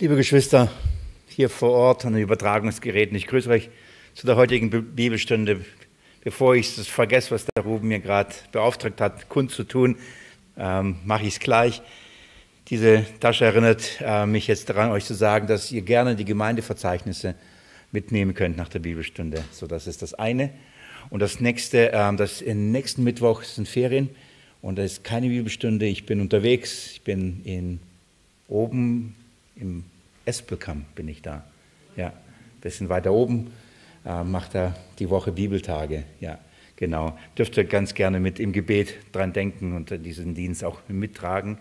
Liebe Geschwister hier vor Ort an den Übertragungsgeräten, ich grüße euch zu der heutigen Bibelstunde. Bevor ich es vergesse, was der Ruben mir gerade beauftragt hat, kundzutun, ähm, mache ich es gleich. Diese Tasche erinnert äh, mich jetzt daran, euch zu sagen, dass ihr gerne die Gemeindeverzeichnisse mitnehmen könnt nach der Bibelstunde. So, das ist das eine. Und das nächste, äh, das im nächsten Mittwoch sind Ferien und da ist keine Bibelstunde. Ich bin unterwegs. Ich bin in, oben im Espelkamp bin ich da. Ja, ein bisschen weiter oben äh, macht er die Woche Bibeltage. Ja, genau. Dürft ihr ganz gerne mit im Gebet dran denken und diesen Dienst auch mittragen.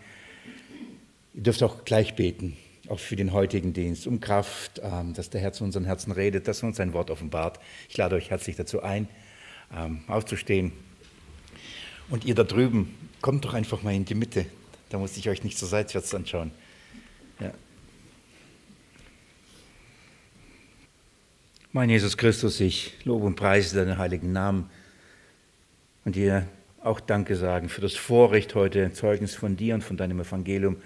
Ihr dürft auch gleich beten, auch für den heutigen Dienst, um Kraft, ähm, dass der Herr zu unseren Herzen redet, dass er uns sein Wort offenbart. Ich lade euch herzlich dazu ein, ähm, aufzustehen. Und ihr da drüben, kommt doch einfach mal in die Mitte. Da muss ich euch nicht so seitwärts anschauen. Ja. Mein Jesus Christus, ich lobe und preise deinen heiligen Namen und dir auch Danke sagen für das Vorrecht, heute Zeugnis von dir und von deinem Evangelium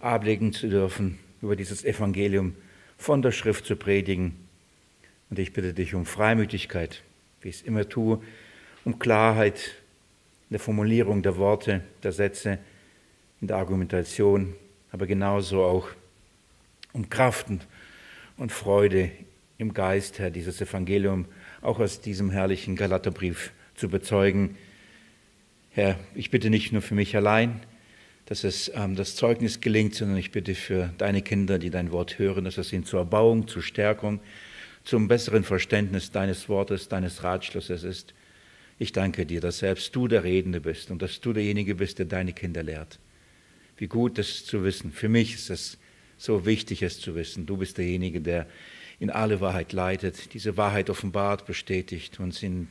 ablegen zu dürfen, über dieses Evangelium von der Schrift zu predigen. Und ich bitte dich um Freimütigkeit, wie ich es immer tue, um Klarheit, in der Formulierung der Worte, der Sätze, in der Argumentation, aber genauso auch um Kraft und Freude im Geist, Herr, dieses Evangelium auch aus diesem herrlichen Galaterbrief zu bezeugen. Herr, ich bitte nicht nur für mich allein, dass es ähm, das Zeugnis gelingt, sondern ich bitte für deine Kinder, die dein Wort hören, dass es ihnen zur Erbauung, zur Stärkung, zum besseren Verständnis deines Wortes, deines Ratschlusses ist. Ich danke dir, dass selbst du der Redende bist und dass du derjenige bist, der deine Kinder lehrt. Wie gut das zu wissen. Für mich ist es so wichtig, es zu wissen. Du bist derjenige, der in alle Wahrheit leitet, diese Wahrheit offenbart, bestätigt, uns in,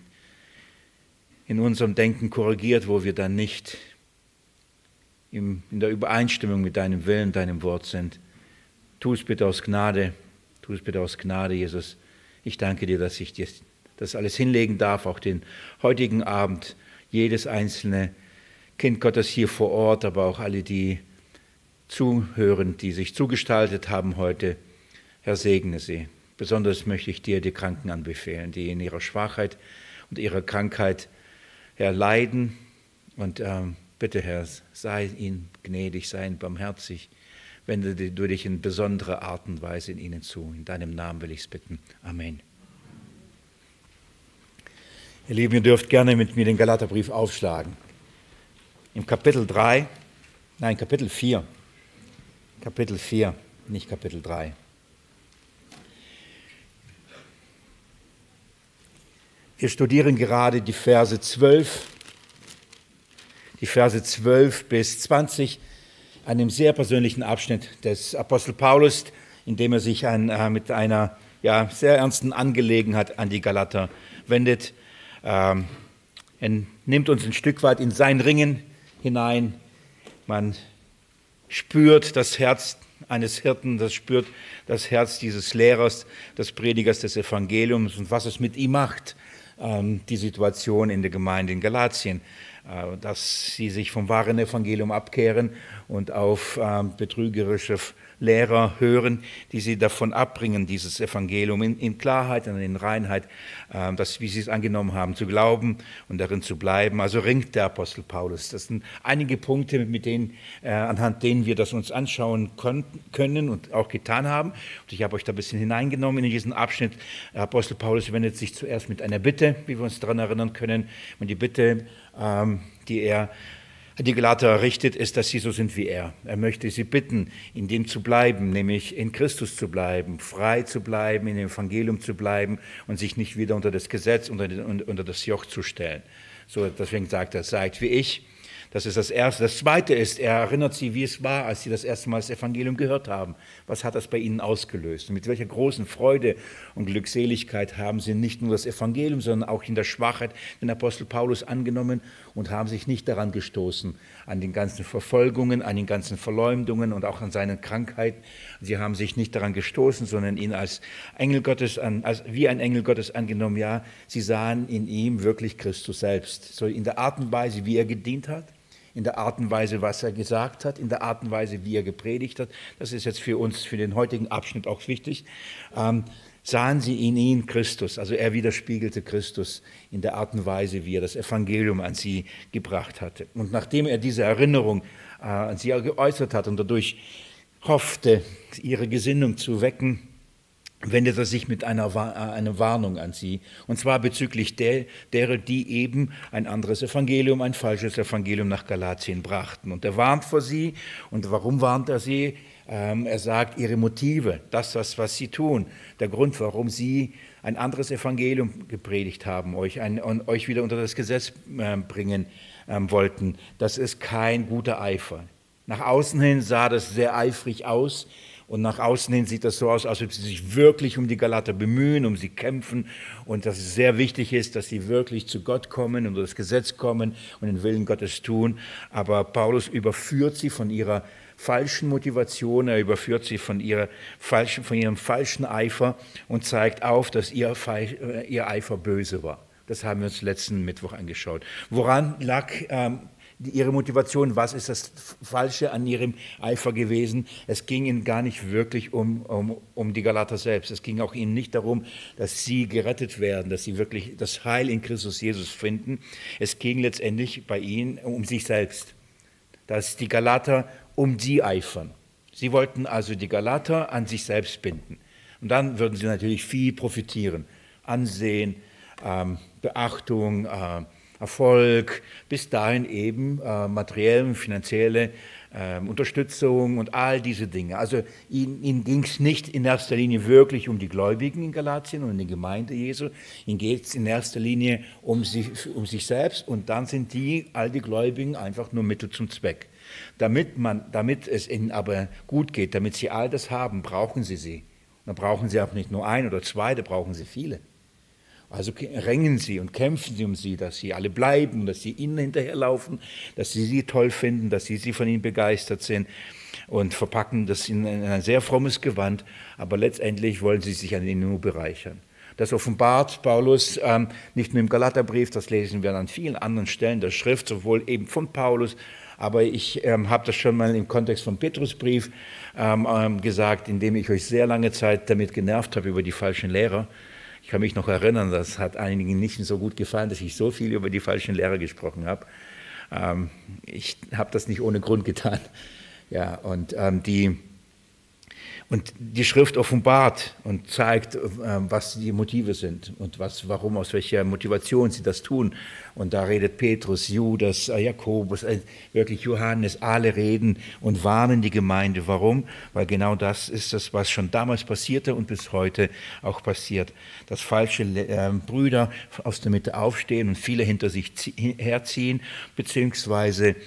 in unserem Denken korrigiert, wo wir dann nicht in der Übereinstimmung mit deinem Willen, deinem Wort sind. Tu es bitte aus Gnade, tu es bitte aus Gnade, Jesus. Ich danke dir, dass ich dir das alles hinlegen darf, auch den heutigen Abend, jedes einzelne Kind Gottes hier vor Ort, aber auch alle, die zuhören, die sich zugestaltet haben heute. Herr, segne sie. Besonders möchte ich dir die Kranken anbefehlen, die in ihrer Schwachheit und ihrer Krankheit, Herr, leiden. Und ähm, bitte, Herr, sei ihnen gnädig, sei ihnen barmherzig. Wende du dich in besonderer Art und Weise in ihnen zu. In deinem Namen will ich es bitten. Amen. Ihr Lieben, ihr dürft gerne mit mir den Galaterbrief aufschlagen. Im Kapitel 3, nein, Kapitel 4. Kapitel 4, nicht Kapitel 3. Wir studieren gerade die Verse 12, die Verse 12 bis 20, einem sehr persönlichen Abschnitt des Apostel Paulus, in dem er sich an, äh, mit einer ja, sehr ernsten Angelegenheit an die Galater wendet. Ähm, er nimmt uns ein Stück weit in sein Ringen hinein. Man spürt das Herz eines Hirten, das spürt das Herz dieses Lehrers, des Predigers des Evangeliums und was es mit ihm macht, die Situation in der Gemeinde in Galatien, dass sie sich vom wahren Evangelium abkehren und auf ähm, betrügerische Lehrer hören, die sie davon abbringen, dieses Evangelium in, Klarheit und in Reinheit, äh, das, wie sie es angenommen haben, zu glauben und darin zu bleiben. Also ringt der Apostel Paulus. Das sind einige Punkte, mit denen, äh, anhand denen wir das uns anschauen können und auch getan haben. Und ich habe euch da ein bisschen hineingenommen in diesen Abschnitt. Der Apostel Paulus wendet sich zuerst mit einer Bitte, wie wir uns daran erinnern können. Und die Bitte, die er die Galater richtet, ist, dass sie so sind wie er. Er möchte sie bitten, in dem zu bleiben, nämlich in Christus zu bleiben, frei zu bleiben, in dem Evangelium zu bleiben und sich nicht wieder unter das Gesetz, unter, unter das Joch zu stellen. So, deswegen sagt er, seid wie ich, das ist das Erste. Das Zweite ist, er erinnert sie, wie es war, als sie das erste Mal das Evangelium gehört haben. Was hat das bei ihnen ausgelöst? Und mit welcher großen Freude und Glückseligkeit haben sie nicht nur das Evangelium, sondern auch in der Schwachheit den Apostel Paulus angenommen und haben sich nicht daran gestoßen, an den ganzen Verfolgungen, an den ganzen Verleumdungen und auch an seinen Krankheiten. Sie haben sich nicht daran gestoßen, sondern ihn als Engel Gottes an, als wie ein Engel Gottes angenommen. Ja, sie sahen in ihm wirklich Christus selbst. So in der Art und Weise, wie er gedient hat, in der Art und Weise, was er gesagt hat, in der Art und Weise, wie er gepredigt hat. Das ist jetzt für uns, für den heutigen Abschnitt auch wichtig. Ähm, sahen sie in ihn Christus, also er widerspiegelte Christus in der Art und Weise, wie er das Evangelium an sie gebracht hatte. Und nachdem er diese Erinnerung äh, an sie geäußert hat und dadurch hoffte, ihre Gesinnung zu wecken, wendet er sich mit einer, äh, einer Warnung an sie, und zwar bezüglich der, derer, die eben ein anderes Evangelium, ein falsches Evangelium nach Galatien brachten. Und er warnt vor sie. Und warum warnt er sie? Ähm, er sagt, ihre Motive, das, was, was sie tun, der Grund, warum sie ein anderes Evangelium gepredigt haben, euch, ein, euch wieder unter das Gesetz äh, bringen ähm, wollten, das ist kein guter Eifer. Nach außen hin sah das sehr eifrig aus, und nach außen hin sieht das so aus, als ob sie sich wirklich um die Galater bemühen, um sie kämpfen und dass es sehr wichtig ist, dass sie wirklich zu Gott kommen, unter das Gesetz kommen und den Willen Gottes tun. Aber Paulus überführt sie von ihrer falschen Motivation, er überführt sie von, ihrer falschen, von ihrem falschen Eifer und zeigt auf, dass ihr, äh, ihr Eifer böse war. Das haben wir uns letzten Mittwoch angeschaut. Woran lag ähm, ihre Motivation, was ist das Falsche an ihrem Eifer gewesen. Es ging ihnen gar nicht wirklich um, um, um die Galater selbst. Es ging auch ihnen nicht darum, dass sie gerettet werden, dass sie wirklich das Heil in Christus Jesus finden. Es ging letztendlich bei ihnen um sich selbst, dass die Galater um sie eifern. Sie wollten also die Galater an sich selbst binden. Und dann würden sie natürlich viel profitieren. Ansehen, ähm, Beachtung, äh, Erfolg, bis dahin eben äh, materielle finanzielle äh, Unterstützung und all diese Dinge. Also ihnen, ihnen ging es nicht in erster Linie wirklich um die Gläubigen in Galatien und in die Gemeinde Jesu. Ihnen geht es in erster Linie um sich, um sich selbst und dann sind die, all die Gläubigen, einfach nur Mittel zum Zweck. Damit, man, damit es ihnen aber gut geht, damit sie all das haben, brauchen sie sie. Und dann brauchen sie auch nicht nur ein oder zwei, da brauchen sie viele. Also ringen sie und kämpfen sie um sie, dass sie alle bleiben, dass sie ihnen hinterherlaufen, dass sie sie toll finden, dass sie, sie von ihnen begeistert sind und verpacken das in ein sehr frommes Gewand, aber letztendlich wollen sie sich an ihnen nur bereichern. Das offenbart Paulus ähm, nicht nur im Galaterbrief, das lesen wir an vielen anderen Stellen der Schrift, sowohl eben von Paulus, aber ich ähm, habe das schon mal im Kontext vom Petrusbrief ähm, ähm gesagt, indem ich euch sehr lange Zeit damit genervt habe über die falschen Lehrer ich kann mich noch erinnern, das hat einigen nicht so gut gefallen, dass ich so viel über die falschen Lehrer gesprochen habe. Ähm, ich habe das nicht ohne Grund getan. Ja, und ähm, die, und die Schrift offenbart und zeigt, ähm, was die Motive sind und was, warum, aus welcher Motivation sie das tun. Und da redet Petrus, Judas, äh, Jakobus, äh, wirklich Johannes, alle reden und warnen die Gemeinde. Warum? Weil genau das ist das, was schon damals passierte und bis heute auch passiert. Dass falsche äh, Brüder aus der Mitte aufstehen und viele hinter sich herziehen, beziehungsweise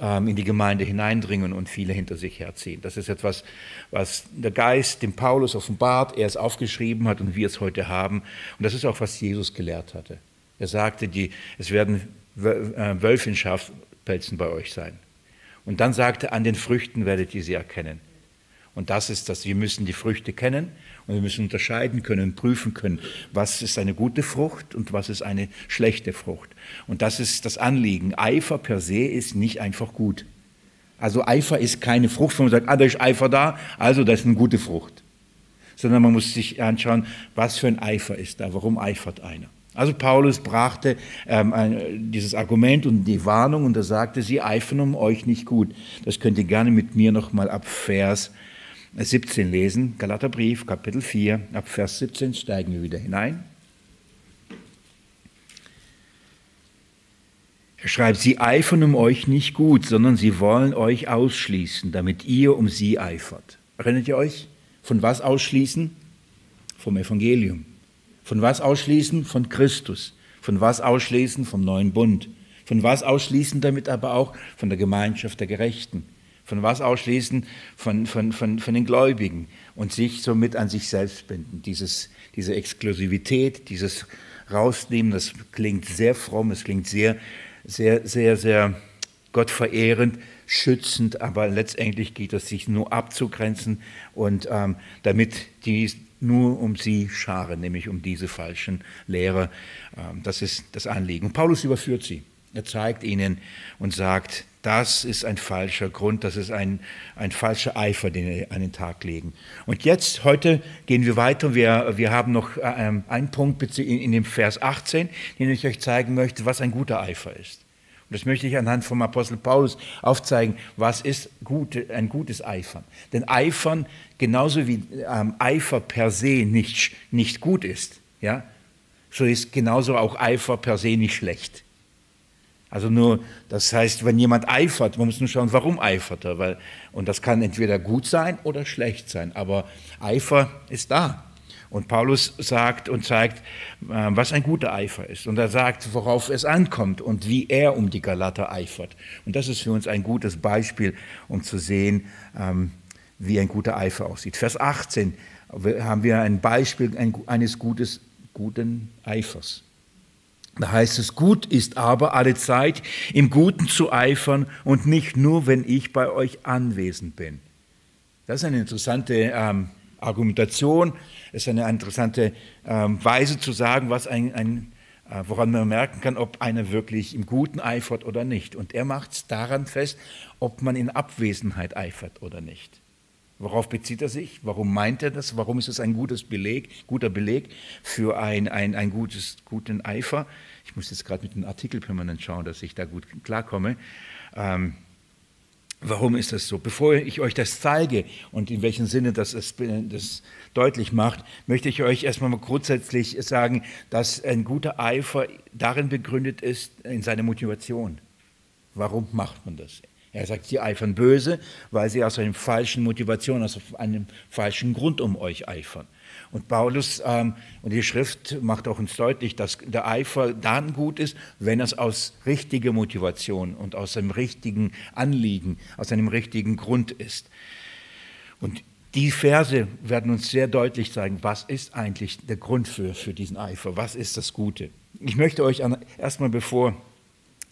in die Gemeinde hineindringen und viele hinter sich herziehen. Das ist etwas, was der Geist dem Paulus offenbart, er es aufgeschrieben hat und wir es heute haben. Und das ist auch, was Jesus gelehrt hatte. Er sagte, die, es werden äh, Wölfe in Schafpelzen bei euch sein. Und dann sagte, an den Früchten werdet ihr sie erkennen. Und das ist das, wir müssen die Früchte kennen und wir müssen unterscheiden können, prüfen können, was ist eine gute Frucht und was ist eine schlechte Frucht. Und das ist das Anliegen. Eifer per se ist nicht einfach gut. Also Eifer ist keine Frucht, wo man sagt, ah, da ist Eifer da, also das ist eine gute Frucht. Sondern man muss sich anschauen, was für ein Eifer ist da, warum eifert einer. Also Paulus brachte ähm, ein, dieses Argument und die Warnung und er sagte, sie eifern um euch nicht gut. Das könnt ihr gerne mit mir nochmal ab Vers 17 lesen, Galaterbrief, Kapitel 4, ab Vers 17 steigen wir wieder hinein. Er schreibt, sie eifern um euch nicht gut, sondern sie wollen euch ausschließen, damit ihr um sie eifert. Erinnert ihr euch? Von was ausschließen? Vom Evangelium. Von was ausschließen? Von Christus. Von was ausschließen? Vom neuen Bund. Von was ausschließen damit aber auch? Von der Gemeinschaft der Gerechten. Von was ausschließen? Von, von, von, von den Gläubigen und sich somit an sich selbst binden. Dieses, diese Exklusivität, dieses Rausnehmen, das klingt sehr fromm, es klingt sehr, sehr, sehr, sehr gottverehrend, schützend, aber letztendlich geht es sich nur abzugrenzen und ähm, damit die nur um sie scharen, nämlich um diese falschen Lehrer. Ähm, das ist das Anliegen. Und Paulus überführt sie. Er zeigt ihnen und sagt, das ist ein falscher Grund, das ist ein, ein falscher Eifer, den wir an den Tag legen. Und jetzt, heute gehen wir weiter. Wir, wir haben noch ähm, einen Punkt in dem Vers 18, den ich euch zeigen möchte, was ein guter Eifer ist. Und das möchte ich anhand vom Apostel Paulus aufzeigen, was ist gute, ein gutes Eifern. Denn Eifern, genauso wie ähm, Eifer per se nicht, nicht gut ist, ja, so ist genauso auch Eifer per se nicht schlecht. Also nur, das heißt, wenn jemand eifert, man muss nur schauen, warum eifert er. Weil, und das kann entweder gut sein oder schlecht sein. Aber Eifer ist da. Und Paulus sagt und zeigt, äh, was ein guter Eifer ist. Und er sagt, worauf es ankommt und wie er um die Galater eifert. Und das ist für uns ein gutes Beispiel, um zu sehen, ähm, wie ein guter Eifer aussieht. Vers 18 haben wir ein Beispiel eines gutes, guten Eifers. Da heißt es, gut ist aber alle Zeit im Guten zu eifern und nicht nur, wenn ich bei euch anwesend bin. Das ist eine interessante ähm, Argumentation, es ist eine interessante ähm, Weise zu sagen, was ein, ein, äh, woran man merken kann, ob einer wirklich im Guten eifert oder nicht. Und er macht es daran fest, ob man in Abwesenheit eifert oder nicht. Worauf bezieht er sich? Warum meint er das? Warum ist es ein gutes Beleg, guter Beleg für ein, ein, ein gutes, guten Eifer? Ich muss jetzt gerade mit dem Artikel permanent schauen, dass ich da gut klarkomme. Ähm, warum ist das so? Bevor ich euch das zeige und in welchem Sinne das, das, das deutlich macht, möchte ich euch erstmal mal grundsätzlich sagen, dass ein guter Eifer darin begründet ist, in seiner Motivation. Warum macht man das? Er sagt, sie eifern böse, weil sie aus einer falschen Motivation, aus einem falschen Grund um euch eifern. Und Paulus ähm, und die Schrift macht auch uns deutlich, dass der Eifer dann gut ist, wenn es aus richtiger Motivation und aus einem richtigen Anliegen, aus einem richtigen Grund ist. Und die Verse werden uns sehr deutlich zeigen, was ist eigentlich der Grund für, für diesen Eifer, was ist das Gute. Ich möchte euch erstmal, bevor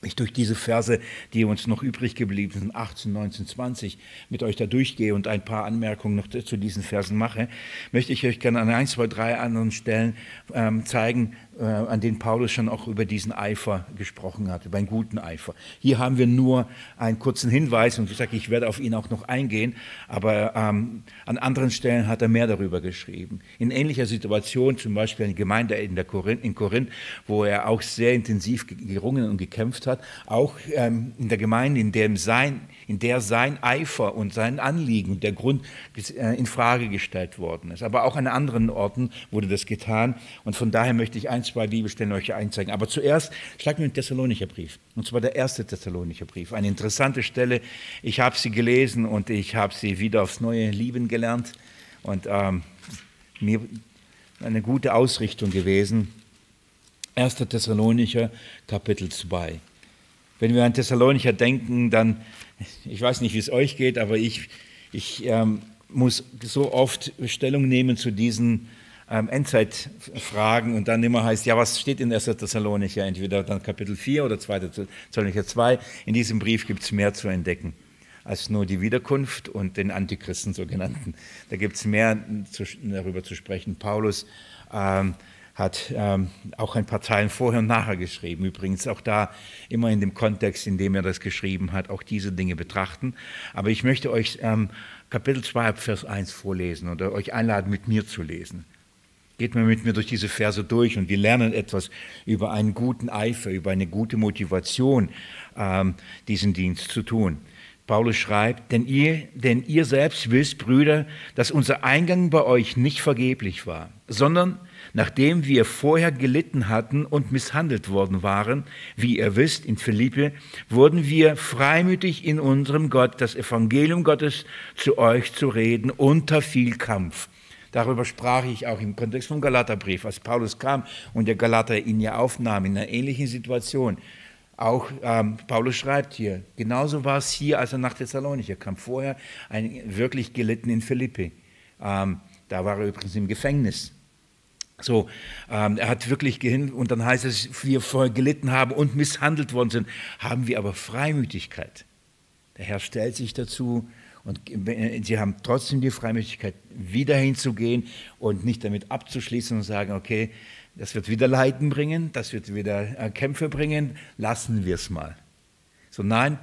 ich durch diese Verse, die uns noch übrig geblieben sind, 18, 19, 20, mit euch da durchgehe und ein paar Anmerkungen noch zu diesen Versen mache, möchte ich euch gerne an ein, zwei, drei anderen Stellen ähm, zeigen, an denen Paulus schon auch über diesen Eifer gesprochen hat, über einen guten Eifer. Hier haben wir nur einen kurzen Hinweis und ich sage, ich werde auf ihn auch noch eingehen, aber ähm, an anderen Stellen hat er mehr darüber geschrieben. In ähnlicher Situation, zum Beispiel in der Gemeinde in, Korinth, in Korinth, wo er auch sehr intensiv gerungen und gekämpft hat, auch ähm, in der Gemeinde, in, dem sein, in der sein Eifer und sein Anliegen, der Grund äh, in Frage gestellt worden ist. Aber auch an anderen Orten wurde das getan und von daher möchte ich eins zwei Bibelstellen euch einzeigen. Aber zuerst schlagt mir den Thessalonicher Brief. Und zwar der erste Thessalonicher Brief. Eine interessante Stelle. Ich habe sie gelesen und ich habe sie wieder aufs Neue lieben gelernt. Und ähm, mir eine gute Ausrichtung gewesen. 1. Thessalonicher, Kapitel 2. Wenn wir an Thessalonicher denken, dann, ich weiß nicht, wie es euch geht, aber ich, ich ähm, muss so oft Stellung nehmen zu diesen ähm, Endzeitfragen und dann immer heißt, ja, was steht in 1. Thessalonicher? Entweder dann Kapitel 4 oder 2. Thessalonicher 2. In diesem Brief gibt es mehr zu entdecken als nur die Wiederkunft und den Antichristen sogenannten. Da gibt es mehr zu, darüber zu sprechen. Paulus ähm, hat ähm, auch ein paar Zeilen vorher und nachher geschrieben. Übrigens auch da immer in dem Kontext, in dem er das geschrieben hat, auch diese Dinge betrachten. Aber ich möchte euch ähm, Kapitel 2, Vers 1 vorlesen oder euch einladen, mit mir zu lesen. Geht mal mit mir durch diese Verse durch und wir lernen etwas über einen guten Eifer, über eine gute Motivation, ähm, diesen Dienst zu tun. Paulus schreibt, denn ihr, denn ihr selbst wisst, Brüder, dass unser Eingang bei euch nicht vergeblich war, sondern nachdem wir vorher gelitten hatten und misshandelt worden waren, wie ihr wisst, in Philippi, wurden wir freimütig in unserem Gott das Evangelium Gottes zu euch zu reden unter viel Kampf Darüber sprach ich auch im Kontext vom Galaterbrief, als Paulus kam und der Galater ihn ja aufnahm in einer ähnlichen Situation. Auch ähm, Paulus schreibt hier, genauso war es hier, als er nach Thessalonicher kam. Vorher ein, wirklich gelitten in Philippi. Ähm, da war er übrigens im Gefängnis. So, ähm, er hat wirklich gehin und dann heißt es, wir vorher gelitten haben und misshandelt worden sind, haben wir aber Freimütigkeit. Der Herr stellt sich dazu, und sie haben trotzdem die Freimütigkeit, wieder hinzugehen und nicht damit abzuschließen und sagen, okay, das wird wieder Leiden bringen, das wird wieder äh, Kämpfe bringen, lassen wir es mal. So nein,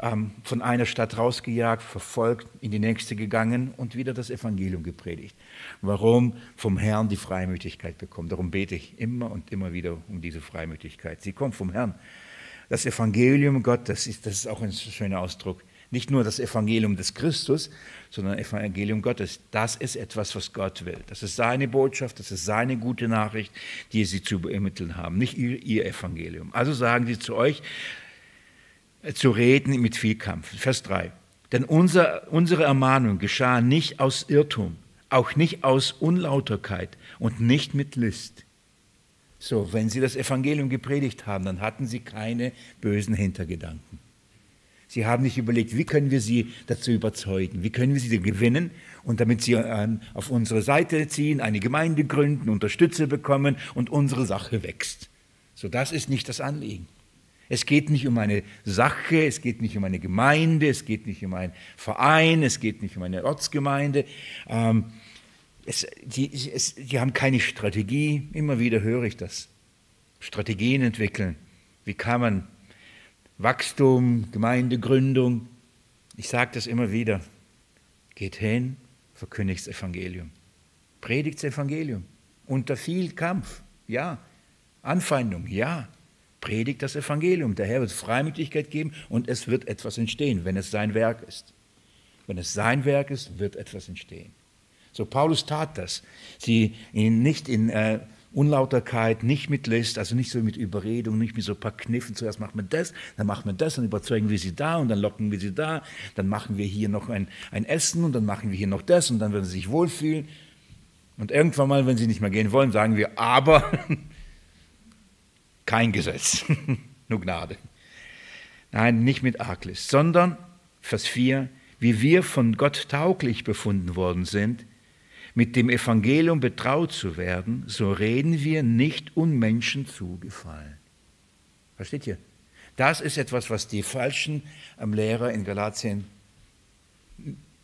ähm, von einer Stadt rausgejagt, verfolgt, in die nächste gegangen und wieder das Evangelium gepredigt. Warum? Vom Herrn die Freimütigkeit bekommen. Darum bete ich immer und immer wieder um diese Freimütigkeit. Sie kommt vom Herrn. Das Evangelium Gottes, ist, das ist auch ein schöner Ausdruck. Nicht nur das Evangelium des Christus, sondern Evangelium Gottes. Das ist etwas, was Gott will. Das ist seine Botschaft, das ist seine gute Nachricht, die sie zu ermitteln haben, nicht ihr, ihr Evangelium. Also sagen sie zu euch, zu reden mit viel Kampf. Vers 3. Denn unser, unsere Ermahnung geschah nicht aus Irrtum, auch nicht aus Unlauterkeit und nicht mit List. So, wenn sie das Evangelium gepredigt haben, dann hatten sie keine bösen Hintergedanken. Sie haben nicht überlegt, wie können wir sie dazu überzeugen, wie können wir sie gewinnen und damit sie ähm, auf unsere Seite ziehen, eine Gemeinde gründen, Unterstützer bekommen und unsere Sache wächst. So, das ist nicht das Anliegen. Es geht nicht um eine Sache, es geht nicht um eine Gemeinde, es geht nicht um einen Verein, es geht nicht um eine Ortsgemeinde. Ähm, es, die, es, die haben keine Strategie. Immer wieder höre ich das. Strategien entwickeln. Wie kann man Wachstum, Gemeindegründung? Ich sage das immer wieder. Geht hin, verkündigt das Evangelium. Predigt das Evangelium. Unter viel Kampf, ja. Anfeindung, ja. Predigt das Evangelium. Der Herr wird Freimütigkeit geben und es wird etwas entstehen, wenn es sein Werk ist. Wenn es sein Werk ist, wird etwas entstehen. So, Paulus tat das. Sie in, nicht in äh, Unlauterkeit, nicht mit List, also nicht so mit Überredung, nicht mit so ein paar Kniffen. Zuerst machen wir das, dann machen wir das, dann überzeugen wir sie da und dann locken wir sie da, dann machen wir hier noch ein, ein Essen und dann machen wir hier noch das und dann werden sie sich wohlfühlen. Und irgendwann mal, wenn sie nicht mehr gehen wollen, sagen wir, aber kein Gesetz, nur Gnade. Nein, nicht mit Arglist, sondern, Vers 4, wie wir von Gott tauglich befunden worden sind, mit dem Evangelium betraut zu werden, so reden wir nicht um Menschen zugefallen. Versteht ihr? Das ist etwas, was die falschen ähm, Lehrer in Galatien,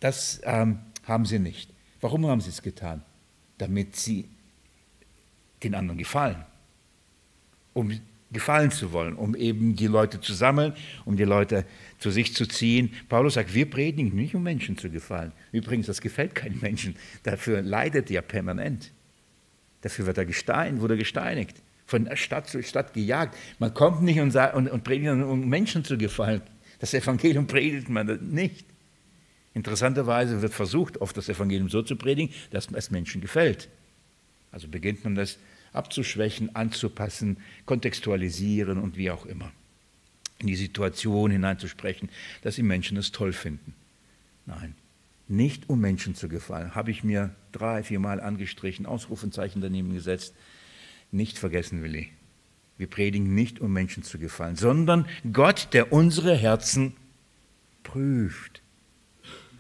das ähm, haben sie nicht. Warum haben sie es getan? Damit sie den anderen gefallen um gefallen zu wollen, um eben die Leute zu sammeln, um die Leute zu sich zu ziehen. Paulus sagt, wir predigen nicht, um Menschen zu gefallen. Übrigens, das gefällt keinen Menschen. Dafür leidet er permanent. Dafür wird er gestein, wurde gesteinigt, von Stadt zu Stadt gejagt. Man kommt nicht und, und, und predigt, um Menschen zu gefallen. Das Evangelium predigt man nicht. Interessanterweise wird versucht, oft das Evangelium so zu predigen, dass es Menschen gefällt. Also beginnt man das abzuschwächen, anzupassen, kontextualisieren und wie auch immer. In die Situation hineinzusprechen, dass die Menschen es toll finden. Nein, nicht um Menschen zu gefallen. Habe ich mir drei, vier Mal angestrichen, Ausrufezeichen daneben gesetzt. Nicht vergessen, Willi. Wir predigen nicht, um Menschen zu gefallen, sondern Gott, der unsere Herzen prüft.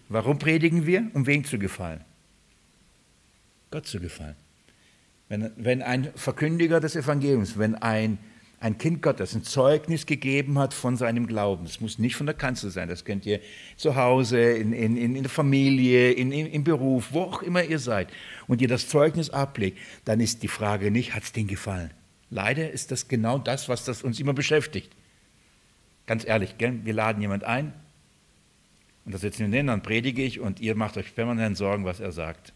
Warum predigen wir? Um wem zu gefallen? Gott zu gefallen. Wenn, wenn ein Verkündiger des Evangeliums, wenn ein, ein Kind Gottes ein Zeugnis gegeben hat von seinem Glauben, es muss nicht von der Kanzel sein, das könnt ihr zu Hause, in, in, in der Familie, in, in, im Beruf, wo auch immer ihr seid, und ihr das Zeugnis ablegt, dann ist die Frage nicht, hat es denen gefallen? Leider ist das genau das, was das uns immer beschäftigt. Ganz ehrlich, gell? wir laden jemand ein und da sitzen wir hin, dann predige ich und ihr macht euch permanent Sorgen, was er sagt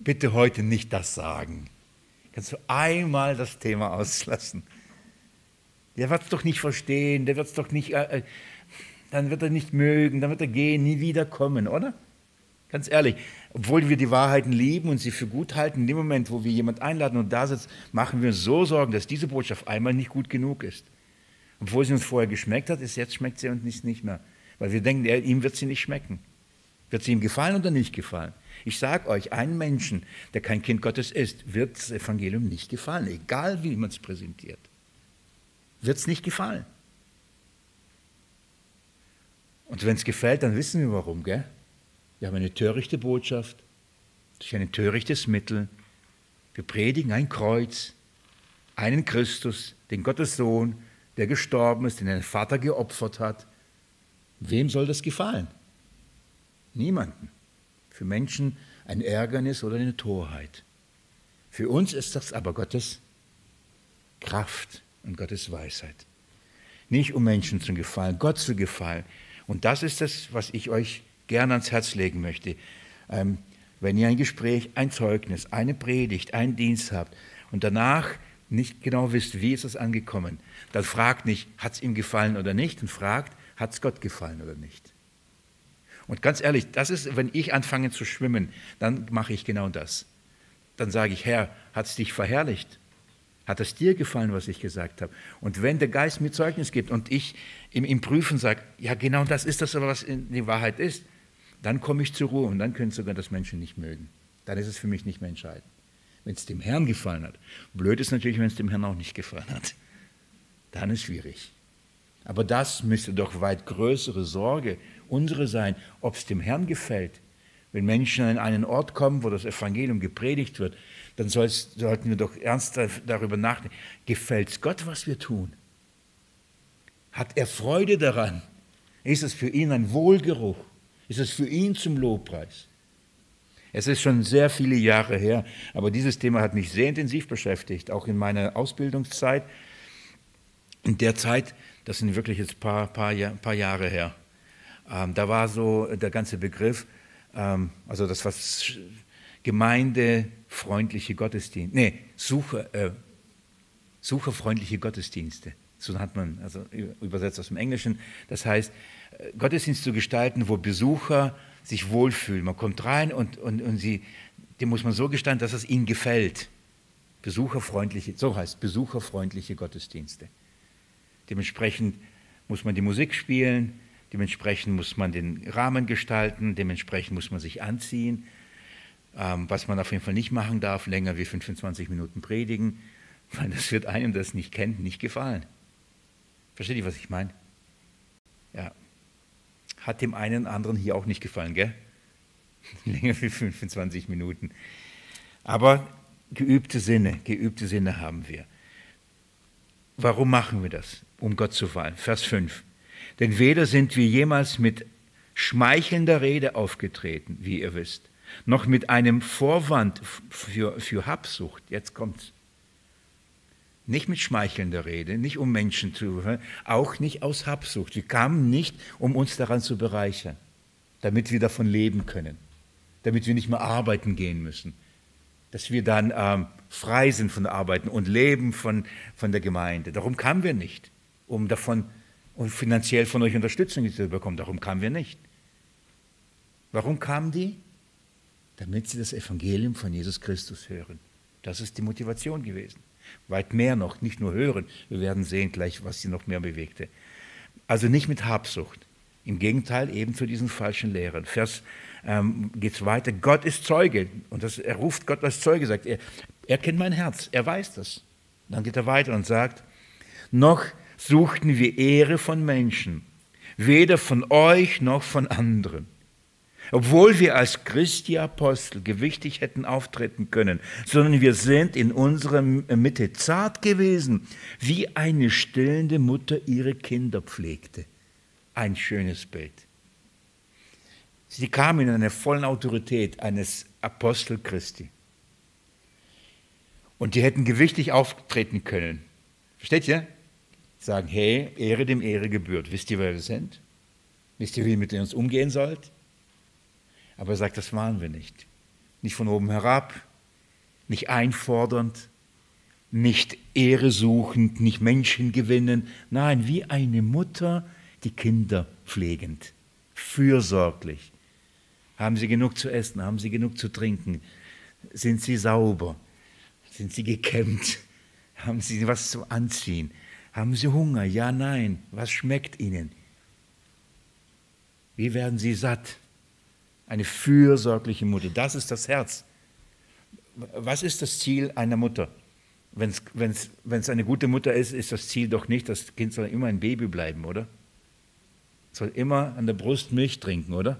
bitte heute nicht das sagen. Kannst du einmal das Thema auslassen? Der wird es doch nicht verstehen, der wird es doch nicht, äh, äh, dann wird er nicht mögen, dann wird er gehen, nie wiederkommen, oder? Ganz ehrlich, obwohl wir die Wahrheiten lieben und sie für gut halten, in dem Moment, wo wir jemand einladen und da sitzt, machen wir uns so Sorgen, dass diese Botschaft einmal nicht gut genug ist. Obwohl sie uns vorher geschmeckt hat, ist jetzt schmeckt sie uns nicht mehr. Weil wir denken, ihm wird sie nicht schmecken. Wird sie ihm gefallen oder nicht gefallen? Ich sage euch, einen Menschen, der kein Kind Gottes ist, wird das Evangelium nicht gefallen, egal wie man es präsentiert. Wird es nicht gefallen. Und wenn es gefällt, dann wissen wir warum, gell? Wir haben eine törichte Botschaft, durch ein törichtes Mittel. Wir predigen ein Kreuz, einen Christus, den Gottes Sohn, der gestorben ist, den ein Vater geopfert hat. Wem soll das gefallen? Niemanden für Menschen ein Ärgernis oder eine Torheit. Für uns ist das aber Gottes Kraft und Gottes Weisheit. Nicht um Menschen zu gefallen, Gott zu gefallen. Und das ist das, was ich euch gerne ans Herz legen möchte. Ähm, wenn ihr ein Gespräch, ein Zeugnis, eine Predigt, einen Dienst habt und danach nicht genau wisst, wie ist es angekommen, dann fragt nicht, hat es ihm gefallen oder nicht, und fragt, hat es Gott gefallen oder nicht. Und ganz ehrlich, das ist, wenn ich anfange zu schwimmen, dann mache ich genau das. Dann sage ich, Herr, hat es dich verherrlicht? Hat es dir gefallen, was ich gesagt habe? Und wenn der Geist mir Zeugnis gibt und ich im, im Prüfen sage, ja genau das ist das, was die Wahrheit ist, dann komme ich zur Ruhe und dann können sogar das Menschen nicht mögen. Dann ist es für mich nicht mehr entscheidend. Wenn es dem Herrn gefallen hat. Blöd ist natürlich, wenn es dem Herrn auch nicht gefallen hat. Dann ist schwierig. Aber das müsste doch weit größere Sorge unsere sein, ob es dem Herrn gefällt. Wenn Menschen an einen Ort kommen, wo das Evangelium gepredigt wird, dann sollten wir doch ernst darüber nachdenken, gefällt es Gott, was wir tun? Hat er Freude daran? Ist es für ihn ein Wohlgeruch? Ist es für ihn zum Lobpreis? Es ist schon sehr viele Jahre her, aber dieses Thema hat mich sehr intensiv beschäftigt, auch in meiner Ausbildungszeit. In der Zeit, das sind wirklich jetzt ein paar, paar, paar Jahre her, ähm, da war so der ganze Begriff, ähm, also das was gemeindefreundliche Gottesdienste, nee, Sucher, äh, sucherfreundliche Gottesdienste. So hat man also übersetzt aus dem Englischen. Das heißt, äh, Gottesdienst zu gestalten, wo Besucher sich wohlfühlen. Man kommt rein und, und, und sie, dem muss man so gestalten, dass es ihnen gefällt. Besucherfreundliche, so heißt besucherfreundliche Gottesdienste. Dementsprechend muss man die Musik spielen, dementsprechend muss man den Rahmen gestalten, dementsprechend muss man sich anziehen. Ähm, was man auf jeden Fall nicht machen darf, länger wie 25 Minuten predigen, weil das wird einem, das nicht kennt, nicht gefallen. Versteht ihr, was ich meine? Ja. Hat dem einen anderen hier auch nicht gefallen, gell? Länger wie 25 Minuten. Aber geübte Sinne, geübte Sinne haben wir. Warum machen wir das? Um Gott zu fallen. Vers 5. Denn weder sind wir jemals mit schmeichelnder Rede aufgetreten, wie ihr wisst, noch mit einem Vorwand für, für Habsucht. Jetzt kommt's. Nicht mit schmeichelnder Rede, nicht um Menschen zu, auch nicht aus Habsucht. Wir kamen nicht, um uns daran zu bereichern, damit wir davon leben können, damit wir nicht mehr arbeiten gehen müssen, dass wir dann ähm, frei sind von Arbeiten und leben von, von der Gemeinde. Darum kamen wir nicht, um davon und finanziell von euch Unterstützung zu bekommen. Darum kamen wir nicht. Warum kamen die? Damit sie das Evangelium von Jesus Christus hören. Das ist die Motivation gewesen. Weit mehr noch, nicht nur hören. Wir werden sehen gleich, was sie noch mehr bewegte. Also nicht mit Habsucht. Im Gegenteil, eben zu diesen falschen Lehren. Vers ähm, geht es weiter. Gott ist Zeuge. Und das, er ruft Gott als Zeuge, sagt er. Er kennt mein Herz. Er weiß das. Dann geht er weiter und sagt, noch suchten wir Ehre von Menschen, weder von euch noch von anderen obwohl wir als Christi Apostel gewichtig hätten auftreten können, sondern wir sind in unserer Mitte zart gewesen, wie eine stillende Mutter ihre Kinder pflegte. Ein schönes Bild. Sie kamen in einer vollen Autorität eines Apostel Christi. Und die hätten gewichtig auftreten können. Versteht ihr? Sagen, hey, Ehre dem Ehre gebührt. Wisst ihr, wer wir sind? Wisst ihr, wie ihr mit uns umgehen sollt? Aber er sagt, das waren wir nicht. Nicht von oben herab, nicht einfordernd, nicht Ehre suchend, nicht Menschen gewinnen. Nein, wie eine Mutter die Kinder pflegend, fürsorglich. Haben sie genug zu essen? Haben sie genug zu trinken? Sind sie sauber? Sind sie gekämmt? Haben sie was zu anziehen? Haben sie Hunger? Ja, nein. Was schmeckt ihnen? Wie werden sie satt? Eine fürsorgliche Mutter. Das ist das Herz. Was ist das Ziel einer Mutter? Wenn es eine gute Mutter ist, ist das Ziel doch nicht, das Kind soll immer ein Baby bleiben, oder? Soll immer an der Brust Milch trinken, oder?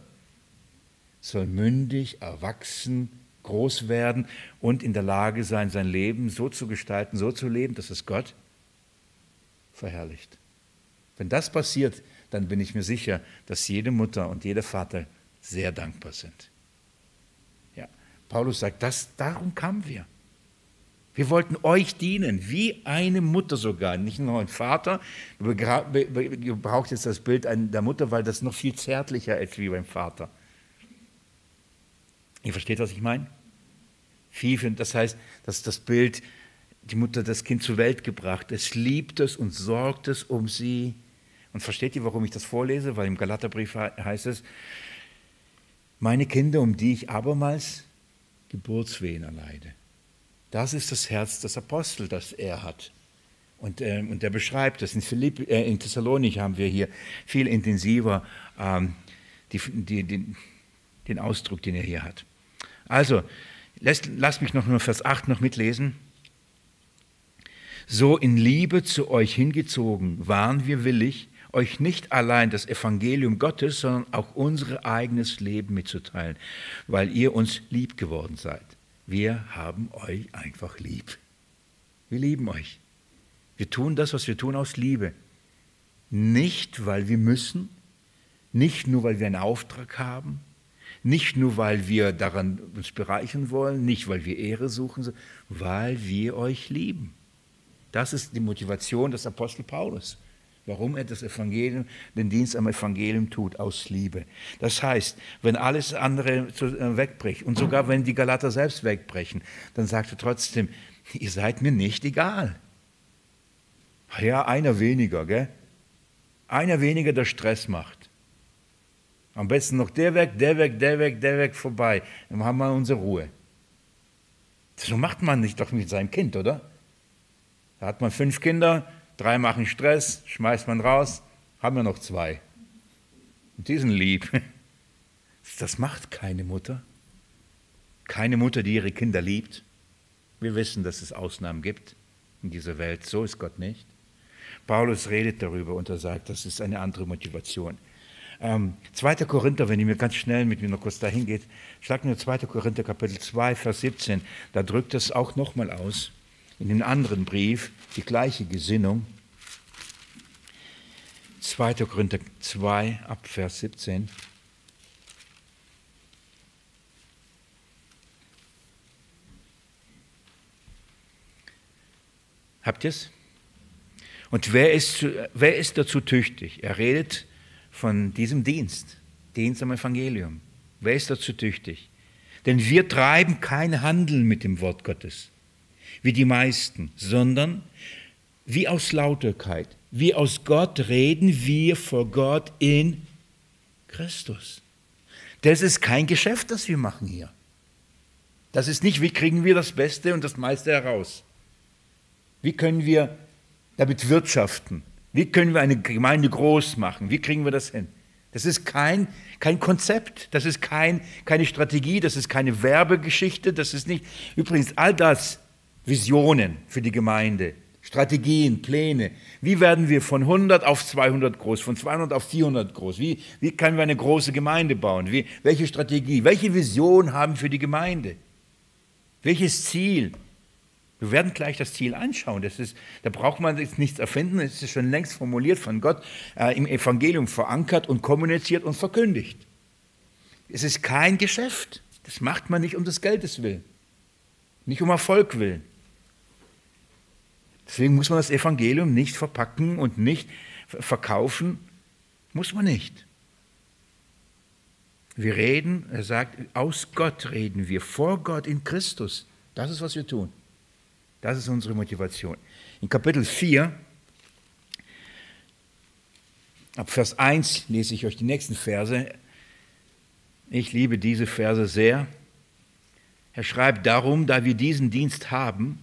Soll mündig, erwachsen, groß werden und in der Lage sein, sein Leben so zu gestalten, so zu leben, dass es Gott verherrlicht. Wenn das passiert, dann bin ich mir sicher, dass jede Mutter und jeder Vater sehr dankbar sind. Ja, Paulus sagt, das, darum kamen wir. Wir wollten euch dienen, wie eine Mutter sogar, nicht nur ein Vater. Ihr braucht jetzt das Bild der Mutter, weil das noch viel zärtlicher ist wie beim Vater. Ihr versteht, was ich meine? das heißt, dass das Bild, die Mutter das Kind zur Welt gebracht, es liebt es und sorgt es um sie. Und versteht ihr, warum ich das vorlese? Weil im Galaterbrief heißt es, meine Kinder, um die ich abermals Geburtswehen erleide. Das ist das Herz des Apostels, das er hat. Und, äh, und er beschreibt das. In, Philipp, äh, in Thessalonik haben wir hier viel intensiver ähm, die, die, die, den Ausdruck, den er hier hat. Also, lass, lass mich noch nur Vers 8 noch mitlesen. So in Liebe zu euch hingezogen waren wir willig, euch nicht allein das Evangelium Gottes, sondern auch unser eigenes Leben mitzuteilen, weil ihr uns lieb geworden seid. Wir haben euch einfach lieb. Wir lieben euch. Wir tun das, was wir tun, aus Liebe. Nicht, weil wir müssen, nicht nur, weil wir einen Auftrag haben, nicht nur, weil wir daran uns bereichern wollen, nicht, weil wir Ehre suchen, weil wir euch lieben. Das ist die Motivation des Apostel Paulus warum er das Evangelium, den Dienst am Evangelium tut, aus Liebe. Das heißt, wenn alles andere äh, wegbricht und sogar wenn die Galater selbst wegbrechen, dann sagt er trotzdem, ihr seid mir nicht egal. Ja, einer weniger, gell? Einer weniger, der Stress macht. Am besten noch der weg, der weg, der weg, der weg, vorbei. Dann haben wir unsere Ruhe. So macht man nicht doch mit seinem Kind, oder? Da hat man fünf Kinder, Drei machen Stress, schmeißt man raus, haben wir noch zwei. Und die sind lieb. Das macht keine Mutter. Keine Mutter, die ihre Kinder liebt. Wir wissen, dass es Ausnahmen gibt in dieser Welt. So ist Gott nicht. Paulus redet darüber und er sagt, das ist eine andere Motivation. Ähm, 2. Korinther, wenn ihr mir ganz schnell mit mir noch kurz dahin geht, schlag mir 2. Korinther Kapitel 2, Vers 17, da drückt es auch nochmal aus in dem anderen Brief die gleiche Gesinnung. 2. Korinther 2 ab Vers 17. Habt ihr es? Und wer ist, wer ist dazu tüchtig? Er redet von diesem Dienst, Dienst am Evangelium. Wer ist dazu tüchtig? Denn wir treiben kein Handeln mit dem Wort Gottes wie die meisten, sondern wie aus Lauterkeit, wie aus Gott reden wir vor Gott in Christus. Das ist kein Geschäft, das wir machen hier. Das ist nicht, wie kriegen wir das Beste und das meiste heraus. Wie können wir damit wirtschaften? Wie können wir eine Gemeinde groß machen? Wie kriegen wir das hin? Das ist kein, kein Konzept, das ist kein, keine Strategie, das ist keine Werbegeschichte, das ist nicht. Übrigens, all das Visionen für die Gemeinde, Strategien, Pläne. Wie werden wir von 100 auf 200 groß, von 200 auf 400 groß? Wie, wie können wir eine große Gemeinde bauen? Wie, welche Strategie, welche Vision haben wir für die Gemeinde? Welches Ziel? Wir werden gleich das Ziel anschauen. Das ist, da braucht man jetzt nichts erfinden. Es ist schon längst formuliert von Gott äh, im Evangelium verankert und kommuniziert und verkündigt. Es ist kein Geschäft. Das macht man nicht um des Geldes willen, nicht um Erfolg willen. Deswegen muss man das Evangelium nicht verpacken und nicht verkaufen. Muss man nicht. Wir reden, er sagt, aus Gott reden wir, vor Gott in Christus. Das ist, was wir tun. Das ist unsere Motivation. In Kapitel 4, ab Vers 1 lese ich euch die nächsten Verse. Ich liebe diese Verse sehr. Er schreibt darum, da wir diesen Dienst haben,